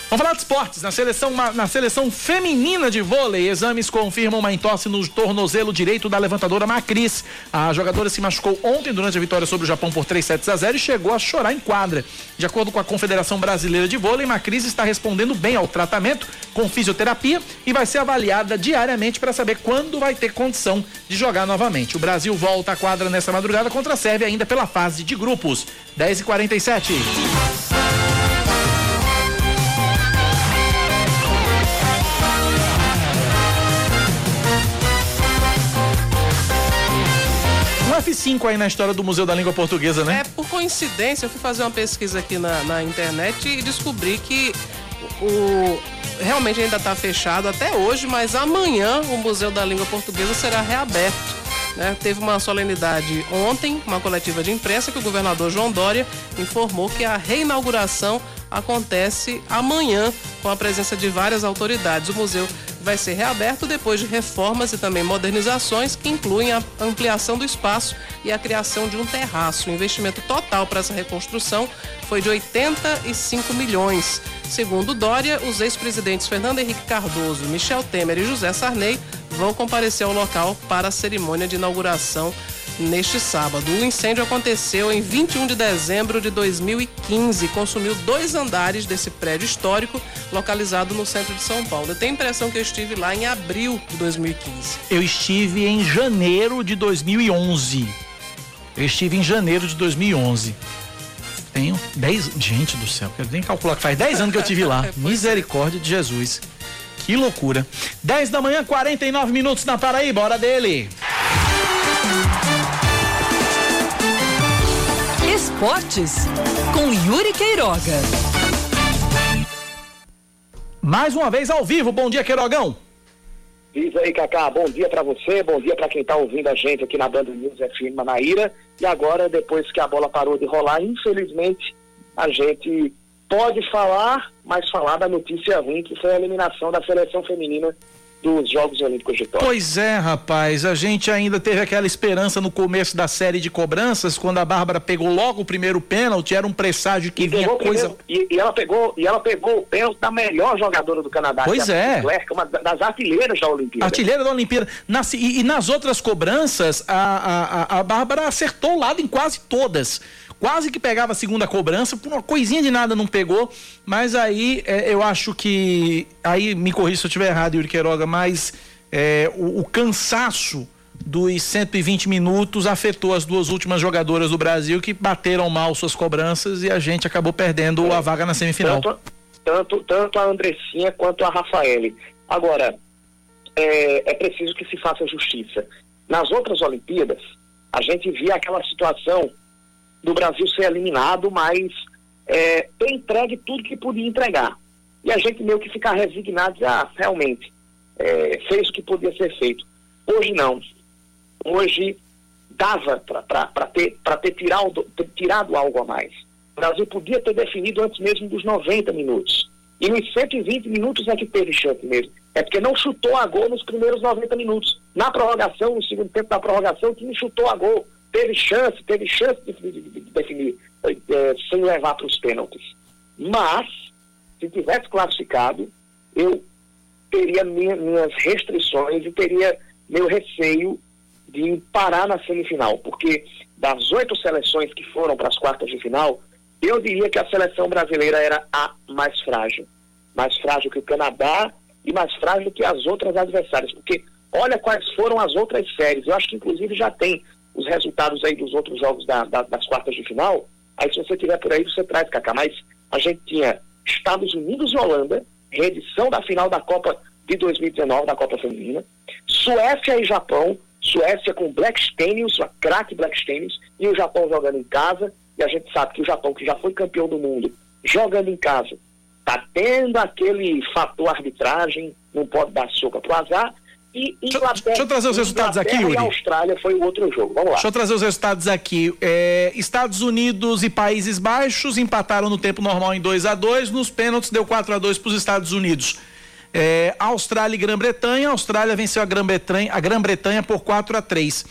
Vamos falar de esportes. Na seleção, na seleção feminina de vôlei, exames confirmam uma entorse no tornozelo direito da levantadora Macris. A jogadora se machucou ontem durante a vitória sobre o Japão por 3 sets a 0 e chegou a chorar em quadra. De acordo com a Confederação Brasileira de Vôlei, Macris está respondendo bem ao tratamento com fisioterapia e vai ser avaliada diariamente para saber quando vai ter condição de jogar novamente. O Brasil volta à quadra nessa madrugada contra a Sérvia ainda pela fase de grupos. 10 e 47 F5 aí na história do Museu da Língua Portuguesa, né? É, por coincidência, eu fui fazer uma pesquisa aqui na, na internet e descobri que o realmente ainda está fechado até hoje, mas amanhã o Museu da Língua Portuguesa será reaberto. Né? Teve uma solenidade ontem, uma coletiva de imprensa, que o governador João Dória informou que a reinauguração acontece amanhã, com a presença de várias autoridades. O museu vai ser reaberto depois de reformas e também modernizações que incluem a ampliação do espaço e a criação de um terraço. O investimento total para essa reconstrução foi de 85 milhões. Segundo Dória, os ex-presidentes Fernando Henrique Cardoso, Michel Temer e José Sarney vão comparecer ao local para a cerimônia de inauguração neste sábado. O incêndio aconteceu em 21 de dezembro de 2015 consumiu dois andares desse prédio histórico localizado no centro de São Paulo. Eu tenho a impressão que eu estive lá em abril de 2015. Eu estive em janeiro de 2011. Eu estive em janeiro de 2011. Tenho 10. Gente do céu, quero nem calcular que faz 10 anos que eu estive lá. Misericórdia de Jesus. Que loucura. 10 da manhã, 49 minutos na Paraíba, hora dele. Esportes com Yuri Queiroga. Mais uma vez ao vivo. Bom dia, Queirogão. Diz aí, Cacá, bom dia para você, bom dia para quem tá ouvindo a gente aqui na Banda News FM Manaíra. E agora, depois que a bola parou de rolar, infelizmente, a gente pode falar, mas falar da notícia ruim, que foi a eliminação da seleção feminina dos Jogos Olímpicos de Tóquio. Pois é, rapaz, a gente ainda teve aquela esperança no começo da série de cobranças, quando a Bárbara pegou logo o primeiro pênalti, era um presságio que E vinha coisa. primeiro- e, e ela pegou e ela pegou o pênalti da melhor jogadora do Canadá. Pois é. Clerc, uma das artilheiras da Olimpíada. Artilheira da Olimpíada. Nas- e, e nas outras cobranças, a, a, a- a Bárbara acertou o lado em quase todas. Quase que pegava a segunda cobrança, por uma coisinha de nada não pegou. Mas aí é, eu acho que. Aí me corrija se eu estiver errado, Yuri Queiroga, mas é, o, o cansaço dos 120 minutos afetou as duas últimas jogadoras do Brasil que bateram mal suas cobranças e a gente acabou perdendo a vaga na semifinal. Tanto, tanto, tanto a Andressinha quanto a Rafaele. Agora, é, é preciso que se faça justiça. Nas outras Olimpíadas, a gente via aquela situação do Brasil ser eliminado, mas é, ter entregue tudo que podia entregar. E a gente meio que ficar resignado, dizer, ah, realmente, é, fez o que podia ser feito. Hoje não. Hoje dava para ter, pra ter, tirado, ter tirado algo a mais. O Brasil podia ter definido antes mesmo dos 90 minutos. E nos 120 minutos é que teve chance mesmo. É porque não chutou a gol nos primeiros 90 minutos. Na prorrogação, no segundo tempo da prorrogação, o time chutou a gol. Teve chance, teve chance de, de- de- de definir eh, sem levar para os pênaltis. Mas, se tivesse classificado, eu teria minha- minhas restrições e teria meu receio de parar na semifinal, porque das oito seleções que foram para as quartas de final, eu diria que a seleção brasileira era a mais frágil. Mais frágil que o Canadá e mais frágil que as outras adversárias, porque olha quais foram as outras séries. Eu acho que inclusive já tem os resultados aí dos outros jogos da- da- das quartas de final. Aí se você tiver por aí, você traz, Cacá. Mas a gente tinha Estados Unidos e Holanda, reedição da final da Copa de 2019, da Copa Feminina, Suécia e Japão, Suécia com Black Stenius, a craque Black Stenius, e o Japão jogando em casa, e a gente sabe que o Japão, que já foi campeão do mundo, jogando em casa, tá tendo aquele fator arbitragem, não pode dar sopa pro azar, e Inglaterra, deixa eu trazer os resultados aqui, Inglaterra Yuri. e Austrália foi o outro jogo. Vamos lá. Deixa eu trazer os resultados aqui. É, Estados Unidos e Países Baixos empataram no tempo normal em 2 a 2 Nos pênaltis deu 4 a 2 para os Estados Unidos. É, Austrália e Grã-Bretanha. Austrália venceu a Grã-Bretanha, a Grã-Bretanha por 4 a 3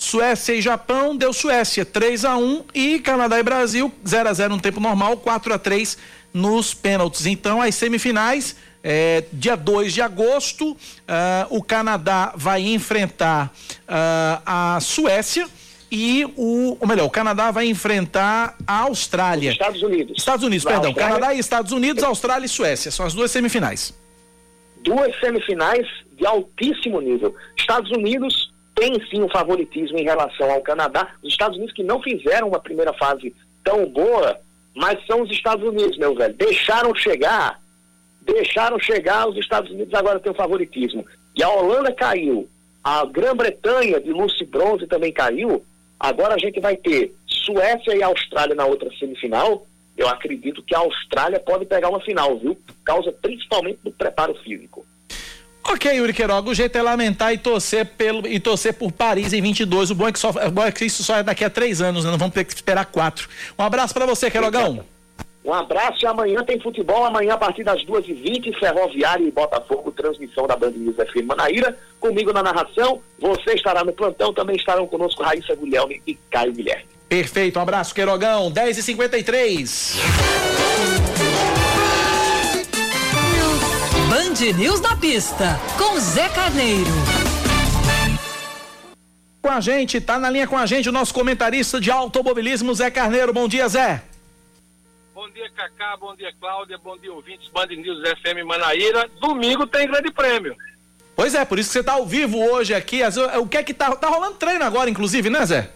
Suécia e Japão deu Suécia 3 a 1 e Canadá e Brasil 0 a 0 no tempo normal, 4 a 3 nos pênaltis. Então, as semifinais, é, dia 2 de agosto, ah, o Canadá vai enfrentar ah, a Suécia e o, ou melhor, o Canadá vai enfrentar a Austrália. Estados Unidos. Estados Unidos, Na perdão. Austrália- Canadá e Estados Unidos, Austrália e Suécia. São as duas semifinais. duas semifinais de altíssimo nível. Estados Unidos tem sim um favoritismo em relação ao Canadá. Os Estados Unidos que não fizeram uma primeira fase tão boa, mas são os Estados Unidos, meu velho. Deixaram chegar, deixaram chegar, os Estados Unidos agora têm um favoritismo. E a Holanda caiu, a Grã-Bretanha de Lucy Bronze também caiu. Agora a gente vai ter Suécia e Austrália na outra semifinal. Eu acredito que a Austrália pode pegar uma final, viu? Por causa principalmente do preparo físico. Ok, Yuri Queiroga, o jeito é lamentar e torcer, pelo, e torcer por Paris em 22. O bom, é que só, o bom é que isso só é daqui a três anos, né? Não vamos ter que esperar quatro. Um abraço pra você, Queirogão. Um abraço e amanhã tem futebol. Amanhã, a partir das 2h20, Ferroviária e Botafogo, transmissão da Band News FM Manaíra. Comigo na narração, você estará no plantão, também estarão conosco Raíssa Guilherme e Caio Guilherme. Perfeito, um abraço, Queirogão. 10h53. Band News na pista, com Zé Carneiro. Com a gente, tá na linha com a gente o nosso comentarista de automobilismo, Zé Carneiro. Bom dia, Zé. Bom dia, Cacá. Bom dia, Cláudia. Bom dia, ouvintes Band News FM Manaíra. Domingo tem grande prêmio. Pois é, por isso que você tá ao vivo hoje aqui. O que é que tá, tá rolando treino agora, inclusive, né, Zé?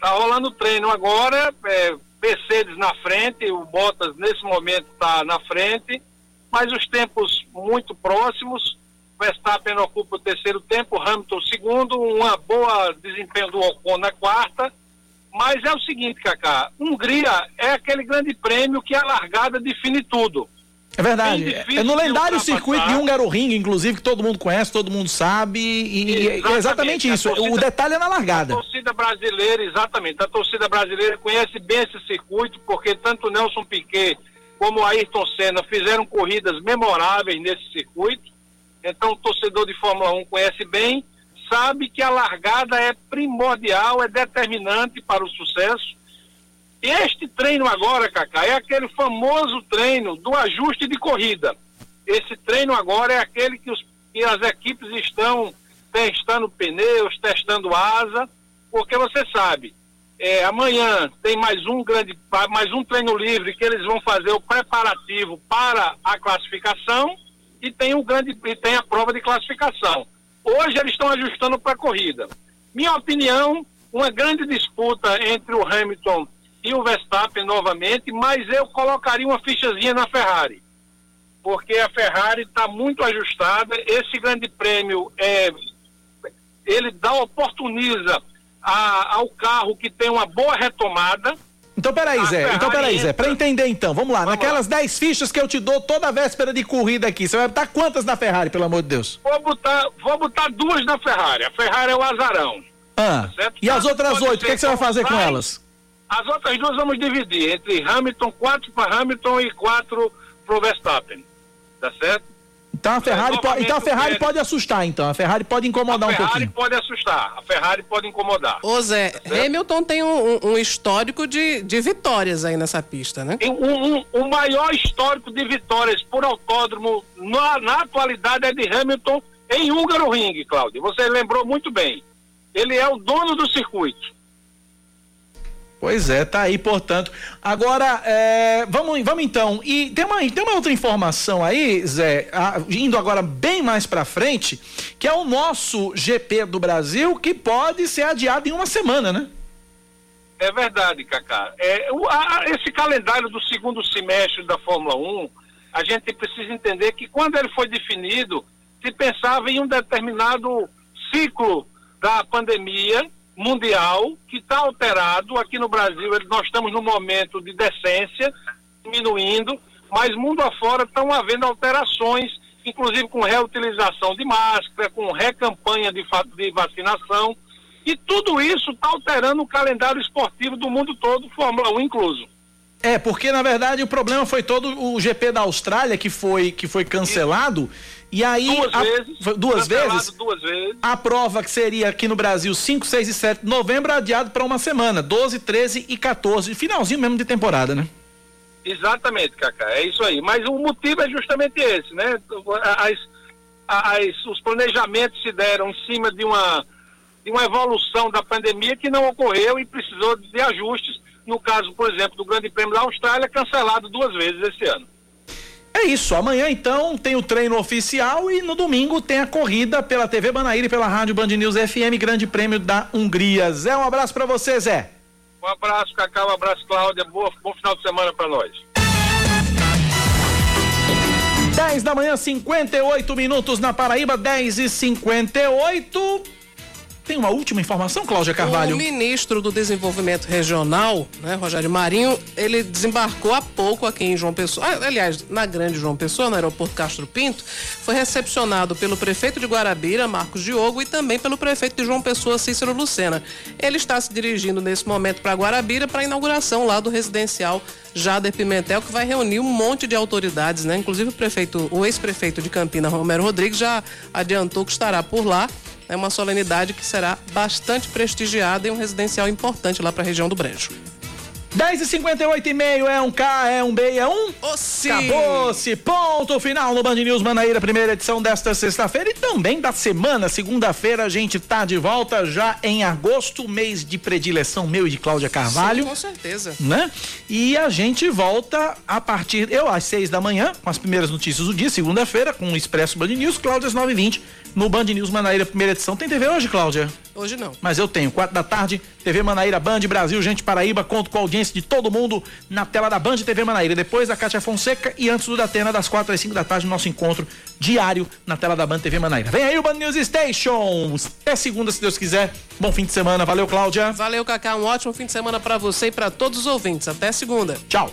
Tá rolando treino agora, é, Mercedes na frente, o Bottas nesse momento tá na frente, mas os tempos muito próximos. Verstappen ocupa o terceiro tempo, Hamilton segundo, uma boa desempenho do Ocon na quarta. Mas é o seguinte, Cacá, Hungria é aquele grande prêmio que a largada define tudo. É verdade. É no lendário circuito de Húngaro Ring, inclusive, que todo mundo conhece, todo mundo sabe. E, exatamente, é exatamente isso. Torcida, o detalhe é na largada. A torcida brasileira, exatamente. A torcida brasileira conhece bem esse circuito, porque tanto Nelson Piquet como Ayrton Senna fizeram corridas memoráveis nesse circuito. Então, o torcedor de Fórmula 1 conhece bem, sabe que a largada é primordial, é determinante para o sucesso este treino agora, Cacá, é aquele famoso treino do ajuste de corrida. Esse treino agora é aquele que, os, que as equipes estão testando pneus, testando asa, porque você sabe, é, amanhã tem mais um grande, mais um treino livre que eles vão fazer o preparativo para a classificação e tem o grande e tem a prova de classificação. Hoje eles estão ajustando para a corrida. Minha opinião, uma grande disputa entre o Hamilton e o Verstappen novamente, mas eu colocaria uma fichazinha na Ferrari. Porque a Ferrari está muito ajustada, esse grande prêmio é, ele dá, oportuniza a, ao carro que tem uma boa retomada. Então peraí, Zé. Então peraí, Zé. Para entender então, vamos lá. Vamos Naquelas 10 fichas que eu te dou toda véspera de corrida aqui, você vai botar quantas na Ferrari, pelo amor de Deus? Vou botar, vou botar duas na Ferrari. A Ferrari é o azarão. Ah. Tá e as outras oito, o que, que, você vai fazer com elas? As outras duas vamos dividir entre Hamilton, quatro para Hamilton e quatro para o Verstappen. Tá certo? Então a Ferrari, é, pode, então a Ferrari pode assustar, então. A Ferrari pode incomodar um pouquinho. A Ferrari pode assustar. A Ferrari pode incomodar. Ô Zé, tá Hamilton tem um, um, histórico de, de vitórias aí nessa pista, né? Um, um, o maior histórico de vitórias por autódromo na, na atualidade é de Hamilton em Húngaro Ring, Cláudio. Você lembrou muito bem. Ele é o dono do circuito. Pois é, tá aí, portanto. Agora, é, vamos, vamos então. E tem uma, tem uma outra informação aí, Zé, a, indo agora bem mais para frente, que é o nosso GP do Brasil, que pode ser adiado em uma semana, né? É verdade, Cacá. É, o, a, esse calendário do segundo semestre da Fórmula 1, a gente precisa entender que quando ele foi definido, se pensava em um determinado ciclo da pandemia mundial que está alterado. Aqui no Brasil, nós estamos num momento de decência, diminuindo, mas mundo afora estão havendo alterações, inclusive com reutilização de máscara, com recampanha de, de vacinação. E tudo isso está alterando o calendário esportivo do mundo todo, Fórmula 1 incluso. É, porque na verdade o problema foi todo o GP da Austrália que foi, que foi cancelado. Aí. Duas a, vezes. Duas vezes? Duas vezes. A prova que seria aqui no Brasil 5, 6 e 7 de novembro, adiado para uma semana. 12, 13 e 14. Finalzinho mesmo de temporada, né? Exatamente, Cacá. É isso aí. Mas o motivo é justamente esse, né? As, as, os planejamentos se deram em cima de uma, de uma evolução da pandemia que não ocorreu e precisou de ajustes no caso, por exemplo, do Grande Prêmio da Austrália, cancelado duas vezes esse ano. É isso, amanhã então tem o treino oficial e no domingo tem a corrida pela TV Banaíra e pela Rádio Band News FM, Grande Prêmio da Hungria. Zé, um abraço para você, Zé. Um abraço, Cacau, um abraço, Cláudia. Boa, bom final de semana para nós. 10 da manhã, 58 minutos na Paraíba, 10 e 58 tem uma última informação, Cláudia Carvalho? O ministro do Desenvolvimento Regional, né, Rogério Marinho, ele desembarcou há pouco aqui em João Pessoa, ah, aliás, na Grande João Pessoa, no aeroporto Castro Pinto, foi recepcionado pelo prefeito de Guarabira, Marcos Diogo, e também pelo prefeito de João Pessoa, Cícero Lucena. Ele está se dirigindo nesse momento para Guarabira para a inauguração lá do residencial Jader Pimentel, que vai reunir um monte de autoridades, né? Inclusive o prefeito, o ex-prefeito de Campina, Romero Rodrigues, já adiantou que estará por lá é uma solenidade que será bastante prestigiada e um residencial importante lá para a região do Brejo. 10 e 58 e meio é um K, é um B, é um. Ossi. Acabou-se. Ponto final no Band News Manaíra, primeira edição desta sexta-feira e também da semana. Segunda-feira a gente tá de volta já em agosto, mês de predileção meu e de Cláudia Carvalho. Sim, com certeza. Né? E a gente volta a partir, eu às seis da manhã, com as primeiras notícias do dia, segunda-feira, com o Expresso Band News, Cláudia às nove e vinte, no Band News Manaíra, primeira edição. Tem TV hoje, Cláudia? Hoje não. Mas eu tenho, quatro da tarde, TV Manaíra Band Brasil, gente Paraíba, conto com a audiência de todo mundo na tela da Band TV Manaíra. Depois a Cátia Fonseca e antes do Datena, das quatro às cinco da tarde, nosso encontro diário na tela da Band TV Manaíra. Vem aí o Band News Station. Até segunda, se Deus quiser. Bom fim de semana. Valeu, Cláudia. Valeu, Cacá. Um ótimo fim de semana para você e para todos os ouvintes. Até segunda. Tchau.